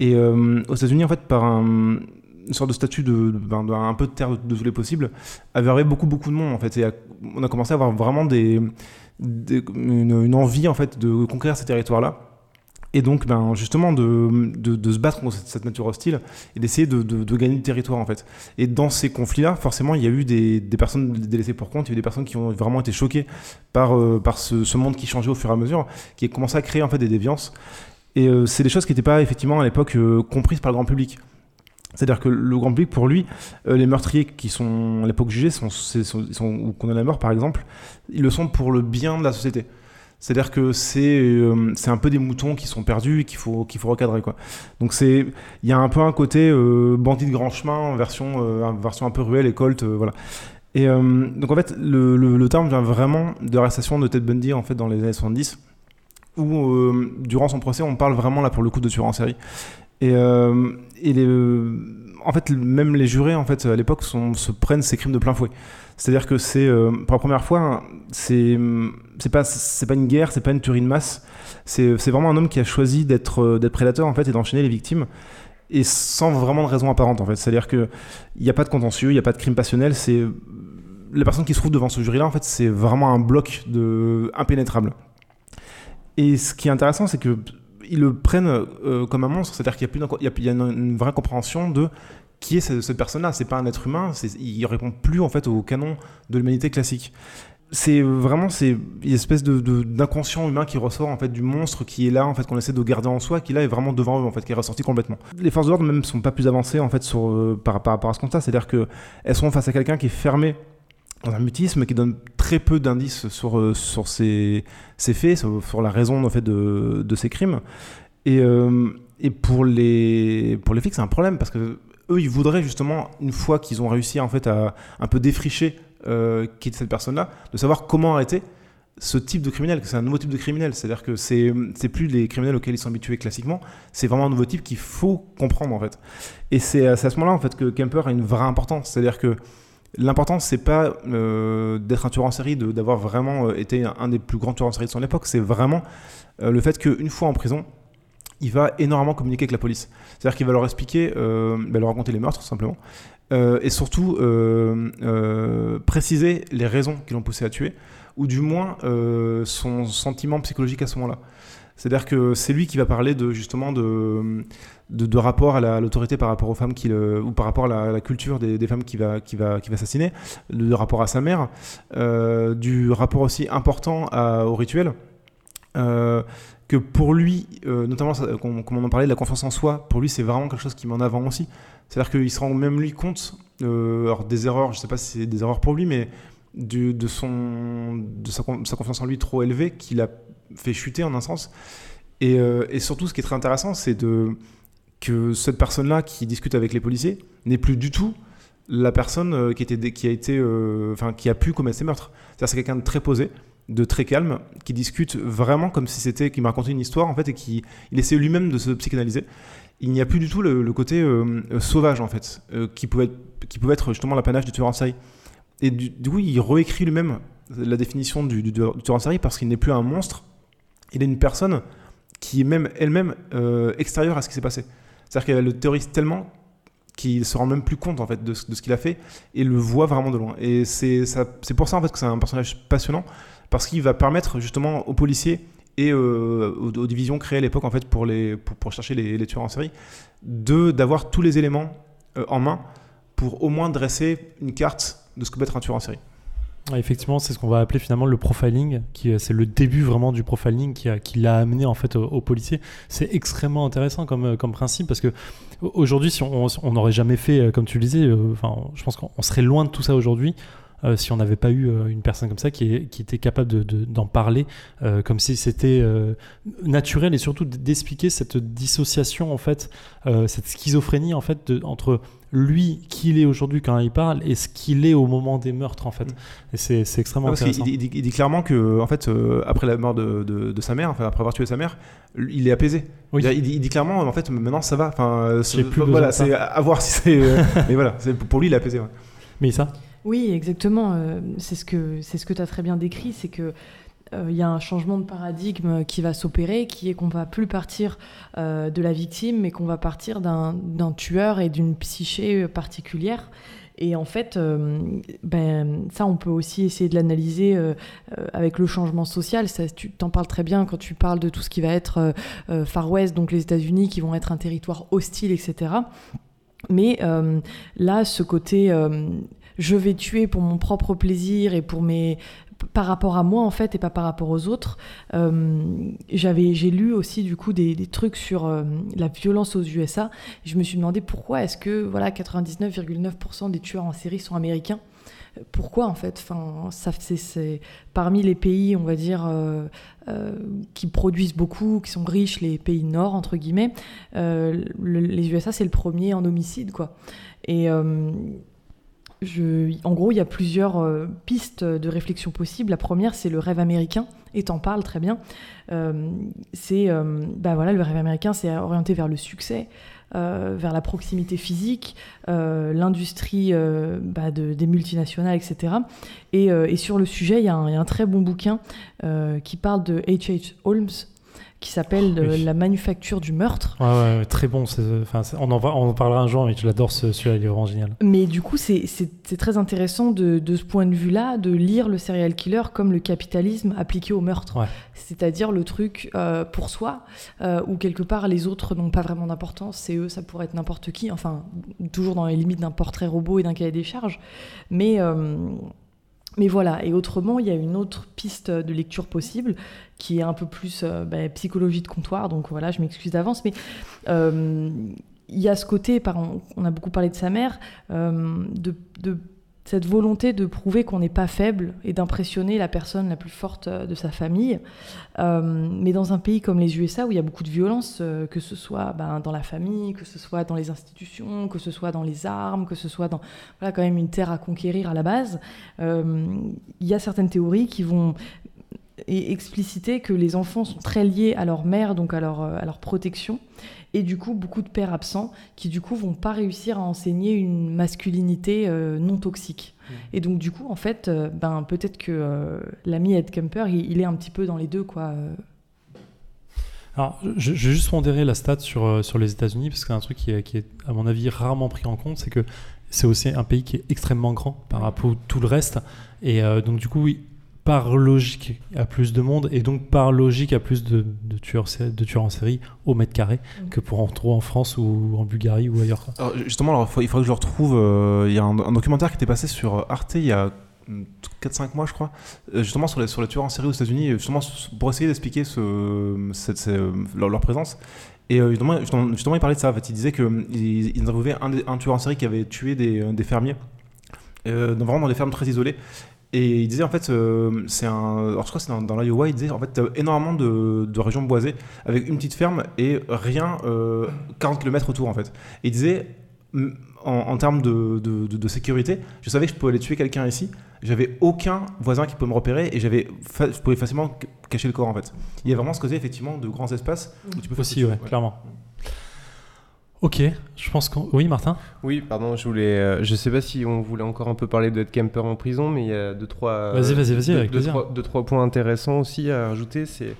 Et euh, aux États-Unis, en fait, par un, une sorte de statut de, ben, peu de terre de, de tous les possibles, avait arrivé beaucoup beaucoup de monde en fait. On a commencé à avoir vraiment une, une envie en fait de conquérir ces territoires-là. Et donc, ben, justement, de, de, se battre contre cette, nature hostile et d'essayer de, de, gagner du territoire, en fait. Et dans ces conflits-là, forcément, il y a eu des, des personnes délaissées pour compte, il y a eu des personnes qui ont vraiment été choquées par, euh, par ce, monde qui changeait au fur et à mesure, qui a commencé à créer, en fait, des déviances. Et euh, c'est des choses qui n'étaient pas, effectivement, à l'époque, euh, comprises par le grand public. C'est-à-dire que le grand public, pour lui, les meurtriers qui sont à l'époque jugés, sont, sont, sont, ou condamnés mort par exemple, ils le sont pour le bien de la société. C'est-à-dire que c'est euh, c'est un peu des moutons qui sont perdus et qu'il faut, qu'il faut recadrer. Quoi. Donc il y a un peu un côté euh, bandit de grand chemin, version, euh, version un peu ruelle et colt. voilà. Et donc en fait, le, le, terme vient vraiment de l'arrestation de Ted Bundy en fait, dans les années 70, où durant son procès, on parle vraiment là pour le coup de tueur en série. Et, et les, en fait, même les jurés, en fait, à l'époque, se prennent ces crimes de plein fouet. C'est-à-dire que c'est, pour la première fois, c'est, c'est pas, c'est pas une guerre, c'est pas une tuerie de masse. C'est, vraiment un homme qui a choisi d'être, euh, d'être prédateur, en fait, et d'enchaîner les victimes. Et sans vraiment de raison apparente, en fait. C'est-à-dire que il n'y a pas de contentieux, il n'y a pas de crime passionnel. C'est la personne qui se trouve devant ce jury-là, en fait, c'est vraiment un bloc de impénétrable. Et ce qui est intéressant, c'est que ils le prennent euh, comme un monstre, c'est-à-dire qu'il y a, plus y a, une, vraie compréhension de qui est cette, personne-là. C'est pas un être humain, il répond plus en fait au canon de l'humanité classique. C'est vraiment c'est une espèce de, d'inconscient humain qui ressort en fait du monstre qui est là en fait qu'on essaie de garder en soi, qui là est vraiment devant eux en fait, qui est ressorti complètement. Les forces de l'ordre même sont pas plus avancées en fait euh, par, par rapport à ce constat, c'est-à-dire que elles sont face à quelqu'un qui est fermé dans un mutisme, qui donne très peu d'indices sur euh, sur ses, ses faits, sur, sur la raison en fait de, de ses crimes. Et, euh, et pour les pour les flics c'est un problème parce que eux ils voudraient justement une fois qu'ils ont réussi en fait à un peu défricher euh, qui est cette personne-là, de savoir comment arrêter ce type de criminel, que c'est un nouveau type de criminel. C'est-à-dire que c'est c'est plus les criminels auxquels ils sont habitués classiquement, c'est vraiment un nouveau type qu'il faut comprendre en fait. Et c'est à ce moment-là en fait que Kemper a une vraie importance. C'est-à-dire que l'important c'est pas euh, d'être un tueur en série, de- d'avoir vraiment euh, été un, des plus grands tueurs en série de son époque. C'est vraiment le fait qu'une fois en prison, il va énormément communiquer avec la police. C'est-à-dire qu'il va leur expliquer, euh, bah, leur raconter les meurtres simplement, euh, et surtout euh, euh, préciser les raisons qui l'ont poussé à tuer, ou du moins son sentiment psychologique à ce moment-là. C'est-à-dire que c'est lui qui va parler de justement de, de, de rapport à la- à l'autorité par rapport aux femmes qu'il, euh, ou par rapport à la, culture des, femmes qui va, qui va, qui va assassiner, le, le rapport à sa mère, du rapport aussi important au rituel. Que pour lui, euh, notamment, comme, on en parlait, la confiance en soi, pour lui, c'est vraiment quelque chose qui met en avant aussi. C'est-à-dire qu'il se rend même lui compte, euh, alors des erreurs, je sais pas si c'est des erreurs pour lui, mais de, son, de sa, con- sa confiance en lui trop élevée qu'il a fait chuter en un sens. Et, euh, et surtout, ce qui est très intéressant, c'est que cette personne-là qui discute avec les policiers n'est plus du tout la personne qui, était, qui, a été, enfin, qui a pu commettre ces meurtres. C'est-à-dire c'est quelqu'un de très posé, de très calme, qui discute vraiment comme si c'était, qui m'a raconté une histoire en fait, et qui il essaie lui-même de se psychanalyser. Il n'y a plus du tout le, côté euh, euh, sauvage en fait, euh, qui pouvait être, qui pouvait être justement l'apanage du tueur en série. Et du, coup, il réécrit lui-même la définition du, du- tueur en série parce qu'il n'est plus un monstre, il est une personne qui est même elle-même extérieure à ce qui s'est passé. C'est-à-dire qu'elle le théorise tellement qu'il se rend même plus compte en fait de de ce qu'il a fait et le voit vraiment de loin. Et c'est pour ça en fait que c'est un personnage passionnant parce qu'il va permettre justement aux policiers et euh, aux, aux divisions créées à l'époque en fait pour les pour, chercher les, tueurs en série de d'avoir tous les éléments euh, en main pour au moins dresser une carte de ce que peut être un tueur en série. Effectivement, c'est ce qu'on va appeler finalement le profiling, qui euh, c'est le début vraiment du profiling qui, qui l'a amené en fait au, au policier. C'est extrêmement intéressant comme, comme principe parce que au- aujourd'hui, si on n'aurait jamais fait, comme tu le disais, enfin, je pense qu'on on serait loin de tout ça aujourd'hui. Euh, si on n'avait pas eu euh, une personne comme ça qui, était capable de- de- d'en parler euh, comme si c'était naturel et surtout d'expliquer cette dissociation en fait, cette schizophrénie en fait de- entre lui qui il est aujourd'hui quand il parle et ce qu'il est au moment des meurtres en fait. Mm. Et c'est extrêmement Ah, intéressant. il dit, il dit clairement que, en fait, euh, après la mort de, de- de sa mère, enfin, après avoir tué sa mère, il est apaisé. Oui. Il, dit, il dit clairement, en fait, maintenant ça va. Enfin, euh, ce- J'ai plus voilà, c'est à voir si c'est. euh, mais voilà, pour lui, il est apaisé. ouais. Mais ça, Oui, exactement. euh, c'est ce que tu as très bien décrit, c'est que euh, il y a un changement de paradigme qui va s'opérer, qui est qu'on va plus partir euh, de la victime, mais qu'on va partir d'un tueur et d'une psyché particulière. Et en fait, ben, ça, on peut aussi essayer de l'analyser avec le changement social. Ça, tu t'en parles très bien quand tu parles de tout ce qui va être Far West, donc les États-Unis, qui vont être un territoire hostile, etc. Mais là, ce côté, je vais tuer pour mon propre plaisir et pour mes par rapport à moi en fait et pas par rapport aux autres. Euh, j'avais, j'ai lu aussi du coup des, trucs sur euh, la violence aux USA. Je me suis demandé pourquoi est-ce que voilà 99,9% des tueurs en série sont américains. Pourquoi en fait? Enfin, ça, c'est, parmi les pays, on va dire, euh, euh, qui produisent beaucoup, qui sont riches, les pays nord entre guillemets, euh, le- les USA c'est le premier en homicide quoi. Et euh, en gros, il y a plusieurs euh, pistes de réflexion possibles. La première, c'est le rêve américain, et t'en parles très bien. Euh, c'est, euh, bah voilà, le rêve américain, c'est orienté vers le succès, vers la proximité physique, l'industrie bah, de- des multinationales, etc. Et, sur le sujet, il y, a un il y a un très bon bouquin qui parle de H.H. Holmes, qui s'appelle euh, Oui. La manufacture du meurtre. ouais, ouais, ouais, très bon. Enfin, on, en, on en parlera un jour, mais je l'adore ce- celui-là, il est vraiment génial. Mais du coup, c'est- très intéressant de, de ce point de vue-là, de lire le serial killer comme le capitalisme appliqué au meurtre. Ouais. C'est-à-dire le truc euh, pour soi, euh, où quelque part les autres n'ont pas vraiment d'importance, c'est eux, ça pourrait être n'importe qui, enfin, toujours dans les limites d'un portrait robot et d'un cahier des charges. Mais, euh, mais voilà, et autrement, il y a une autre piste de lecture possible qui est un peu plus euh, bah, psychologie de comptoir, donc voilà, je m'excuse d'avance, mais euh, il y a ce côté, on- a beaucoup parlé de sa mère, euh, de cette volonté de prouver qu'on n'est pas faible et d'impressionner la personne la plus forte euh, de sa famille. Euh, mais dans un pays comme les USA où il y a beaucoup de violence, euh, que ce soit ben, dans la famille, que ce soit dans les institutions, que ce soit dans les armes, que ce soit dans voilà, quand même une terre à conquérir à la base, il y a certaines théories qui vont et expliciter que les enfants sont très liés à leur mère, donc à leur, à leur protection, et du coup beaucoup de pères absents qui du coup vont pas réussir à enseigner une masculinité euh, non toxique. Et donc du coup en fait, euh, ben peut-être que euh, l'ami Ed Kemper, il, il est un petit peu dans les deux quoi. Alors, je, vais juste pondérer la stat sur, sur les États-Unis, parce que c'est un truc qui est, qui est, à mon avis, rarement pris en compte, c'est que c'est aussi un pays qui est extrêmement grand par rapport à tout le reste. Et euh, donc, du coup, oui, par logique, a plus de monde, et donc par logique, a plus de, de, tueurs, de tueurs en série au mètre carré Mm. que pour en trouver en France ou en Bulgarie ou ailleurs. Alors, justement, alors, il faut- il faudrait que je le retrouve. euh, Il y a un, un documentaire qui était passé sur Arte il y a 4-5 mois, je crois, euh, justement sur les, sur les tueurs en série aux États-Unis, justement pour essayer d'expliquer ce, cette- cette- leur, leur présence. Et euh, justement, justement, justement, il parlait de ça. En fait, il disait qu'ils ils interviewaient un, un tueur en série qui avait tué des, euh, des fermiers, euh, dans- vraiment dans des fermes très isolées. Et il disait en fait, euh, c'est un. Alors je crois que c'est dans, dans l'Iowa, il disait en fait, t'as énormément de, de régions boisées avec une petite ferme et rien, euh, 40 km autour en fait. Et il disait, mm, en, en termes de, de, sécurité, je savais que je pouvais aller tuer quelqu'un ici. J'avais aucun voisin qui pouvait me repérer et j'avais, je pouvais facilement cacher le corps en fait. Il y a vraiment ce côté effectivement de grands espaces où tu peux Aussi, veux, ouais, clairement. Ok, je pense qu'on. Oui, Martin Oui, pardon, je voulais. euh, je sais pas si on voulait encore un peu parler de Ed Kemper en prison, mais il y a deux trois. Vas-y, vas-y, vas-y, deux- avec deux, plaisir. trois, deux, trois points intéressants aussi à rajouter. C'est.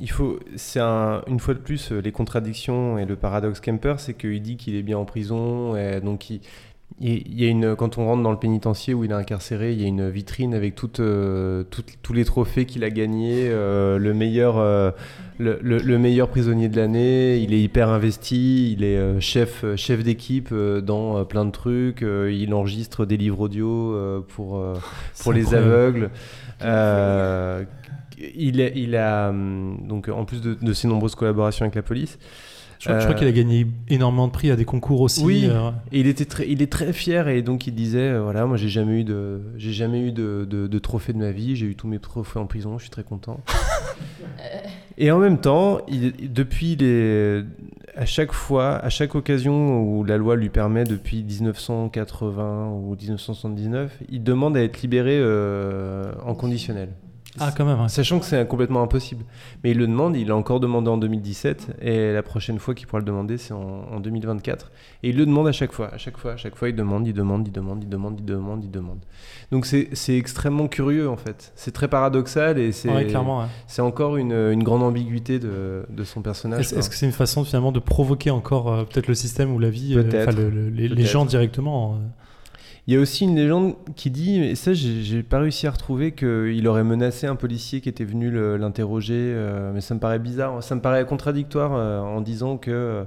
Il faut, c'est un, une fois de plus euh, les contradictions et le paradoxe Kemper, c'est qu'il dit qu'il est bien en prison, et donc il, il y a une, quand on rentre dans le pénitencier où il est incarcéré, il y a une vitrine avec toutes, euh, toutes- tous les trophées qu'il a gagnés, euh, le, meilleur, euh, le, le- le meilleur prisonnier de l'année, il est hyper investi, il est chef, chef d'équipe dans plein de trucs, il enregistre des livres audio pour, pour les incroyable. aveugles. Il, est- il a, hum, donc, en plus de, de ses nombreuses collaborations avec la police, Je, crois- Euh, qu'il a gagné énormément de prix à des concours aussi. Oui. euh, Et il était très, il est très fier et donc il disait euh, voilà moi j'ai jamais eu de j'ai jamais eu de, de, de trophée de ma vie j'ai eu tous mes trophées en prison je suis très content. et en même temps il, depuis les à chaque fois à chaque occasion où la loi lui permet depuis 1980 ou 1979 il demande à être libéré euh, en conditionnel. Ah, quand même. ouais. Sachant que c'est complètement impossible. Mais il le demande, il l'a encore demandé en 2017, et la prochaine fois qu'il pourra le demander, c'est en, en 2024. Et il le demande à chaque fois, à chaque fois, à chaque fois, il demande, il demande, il demande, il demande, il demande, il demande. Donc c'est extrêmement curieux en fait. C'est très paradoxal et c'est Ouais, clairement. ouais. c'est encore une, une grande ambiguïté de, de son personnage. Est-ce que c'est une façon finalement de provoquer encore euh, peut-être le système ou la vie, euh, le- le- les, gens directement euh. Il y a aussi une légende qui dit, et ça j'ai pas réussi à retrouver, qu'il aurait menacé un policier qui était venu l'interroger, euh, mais ça me paraît bizarre, ça me paraît contradictoire euh, en disant que...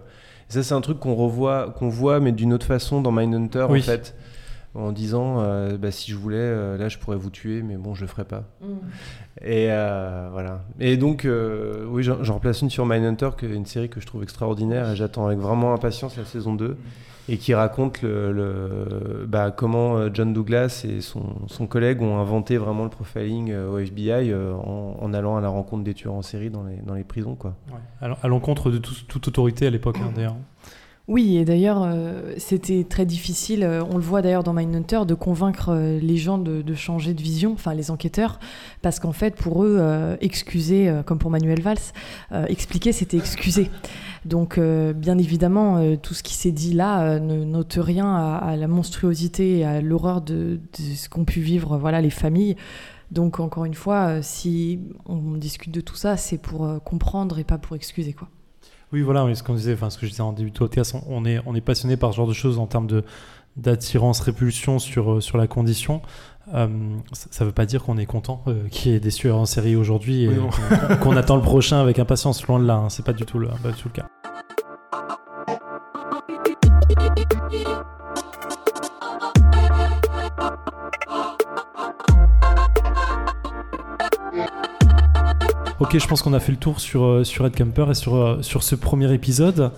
ça c'est un truc qu'on revoit, qu'on voit mais d'une autre façon dans Mindhunter Oui. en fait, en disant euh, bah, si je voulais, euh, là je pourrais vous tuer, mais bon je le ferai pas. Et euh, voilà. Et donc, oui, j'en replace une sur Mindhunter, une série que je trouve extraordinaire et j'attends avec vraiment impatience la saison 2 et qui raconte le, bah, comment euh, John Douglas et son, collègue ont inventé vraiment le profiling euh, au FBI euh, en, en allant à la rencontre des tueurs en série dans les, dans les prisons. Quoi. à l'en- à l'encontre de tout- toute autorité à l'époque hein. Oui, et d'ailleurs, euh, c'était très difficile, euh, on le voit d'ailleurs dans Mindhunter, de convaincre euh, les gens de, changer de vision, enfin les enquêteurs, parce qu'en fait, pour eux, excuser, comme pour Manuel Valls, expliquer, c'était excuser. Donc, bien évidemment, tout ce qui s'est dit là note rien à, la monstruosité et à l'horreur de, de ce qu'ont pu vivre voilà, les familles. Donc, encore une fois, si on discute de tout ça, c'est pour comprendre et pas pour excuser, quoi. Oui, voilà, ce qu'on disait, enfin ce que je disais en début de podcast, on, est, on est passionné par ce genre de choses en termes de d'attirance, répulsion sur, euh, sur la condition. Euh, ça ne veut pas dire qu'on est content euh, qu'il y ait des tueurs en série aujourd'hui et Oui, qu'on- attend le prochain avec impatience. Loin de là, hein, c'est pas du tout le, pas du tout le cas. Ok, je pense qu'on a fait le tour sur, euh, sur Red Camper et sur, euh, sur ce premier épisode.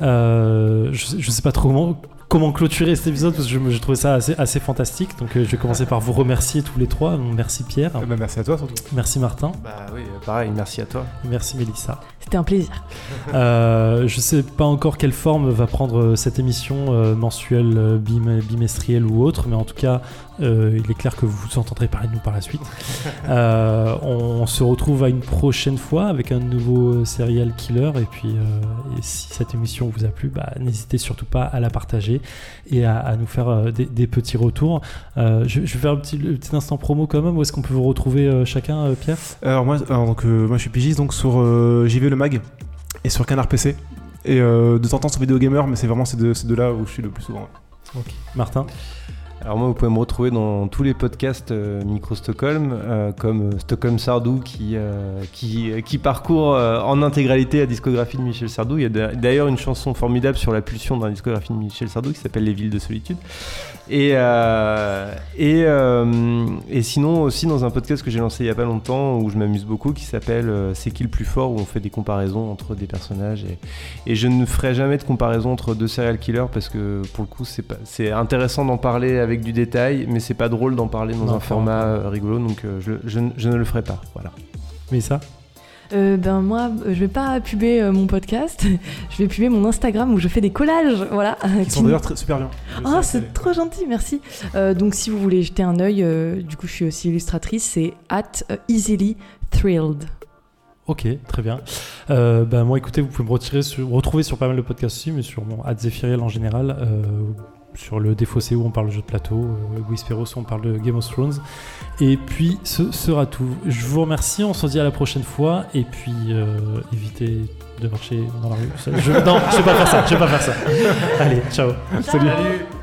Euh, je, je sais pas trop comment, comment clôturer cet épisode parce que j'ai trouvé ça assez, assez fantastique. Donc euh, je vais commencer par vous remercier tous les trois. Merci Pierre, Eh ben, merci à toi surtout. merci Martin, Bah oui, pareil, merci à toi. merci Mélissa. C'était un plaisir. Euh, je sais pas encore quelle forme va prendre euh, cette émission euh, mensuelle, euh, bim- bimestrielle ou autre, mais en tout cas, euh, il est clair que vous entendrez parler de nous par la suite. Euh, on se retrouve à une prochaine fois avec un nouveau serial killer. Et puis, euh, et si cette émission vous a plu, bah, n'hésitez surtout pas à la partager et à, à nous faire euh, des, des petits retours. Euh, je, je vais faire un petit, instant promo quand même. Où est-ce qu'on peut vous retrouver euh, chacun, euh, Pierre? Alors moi, alors, donc, euh, moi je suis pigiste donc sur euh, JV le mag et sur Canard PC. Et euh, de temps en temps sur Vidéo Gamer, mais c'est vraiment ces deux, ces deux-là où je suis le plus souvent. Martin Alors moi, vous pouvez me retrouver dans tous les podcasts euh, Micro Stockholm, euh, comme Stockholm Sardou qui, euh, qui, qui parcourt euh, en intégralité la discographie de Michel Sardou. Il y a d'a- d'ailleurs une chanson formidable sur la pulsion dans la discographie de Michel Sardou qui s'appelle Les villes de solitude. Et, euh, et, euh, et sinon aussi dans un podcast que j'ai lancé il y a pas longtemps où je m'amuse beaucoup qui s'appelle euh, C'est qui le plus fort où on fait des comparaisons entre des personnages. Et, et je ne ferai jamais de comparaison entre deux serial killers parce que pour le coup c'est pas c'est intéressant d'en parler avec du détail mais c'est pas drôle d'en parler dans Non, un format euh, rigolo. Donc je, je ne- je ne le ferai pas. Voilà. Mélissa Euh, ben moi, euh, je vais pas puber euh, mon podcast, je vais puber mon Instagram où je fais des collages, voilà. Ils qui sont d'ailleurs super bien. Ah, c'est trop gentil, merci. Euh, donc si vous voulez jeter un œil, euh, du coup je suis aussi illustratrice, c'est at easily thrilled. Ok, très bien. Euh, bah, moi, écoutez, vous pouvez me retirer sur- me retrouver sur pas mal de podcasts aussi, mais sur mon Zephyriel en général, euh, sur le Défaussé où on parle de jeux de plateau, euh, Whisperos où on parle de Game of Thrones. Et puis, ce sera tout. Je vous remercie, on se dit à la prochaine fois, et puis euh, évitez de marcher dans la rue. Je, non, je vais pas faire ça, je vais pas faire ça. Allez, ciao. Salut. Salut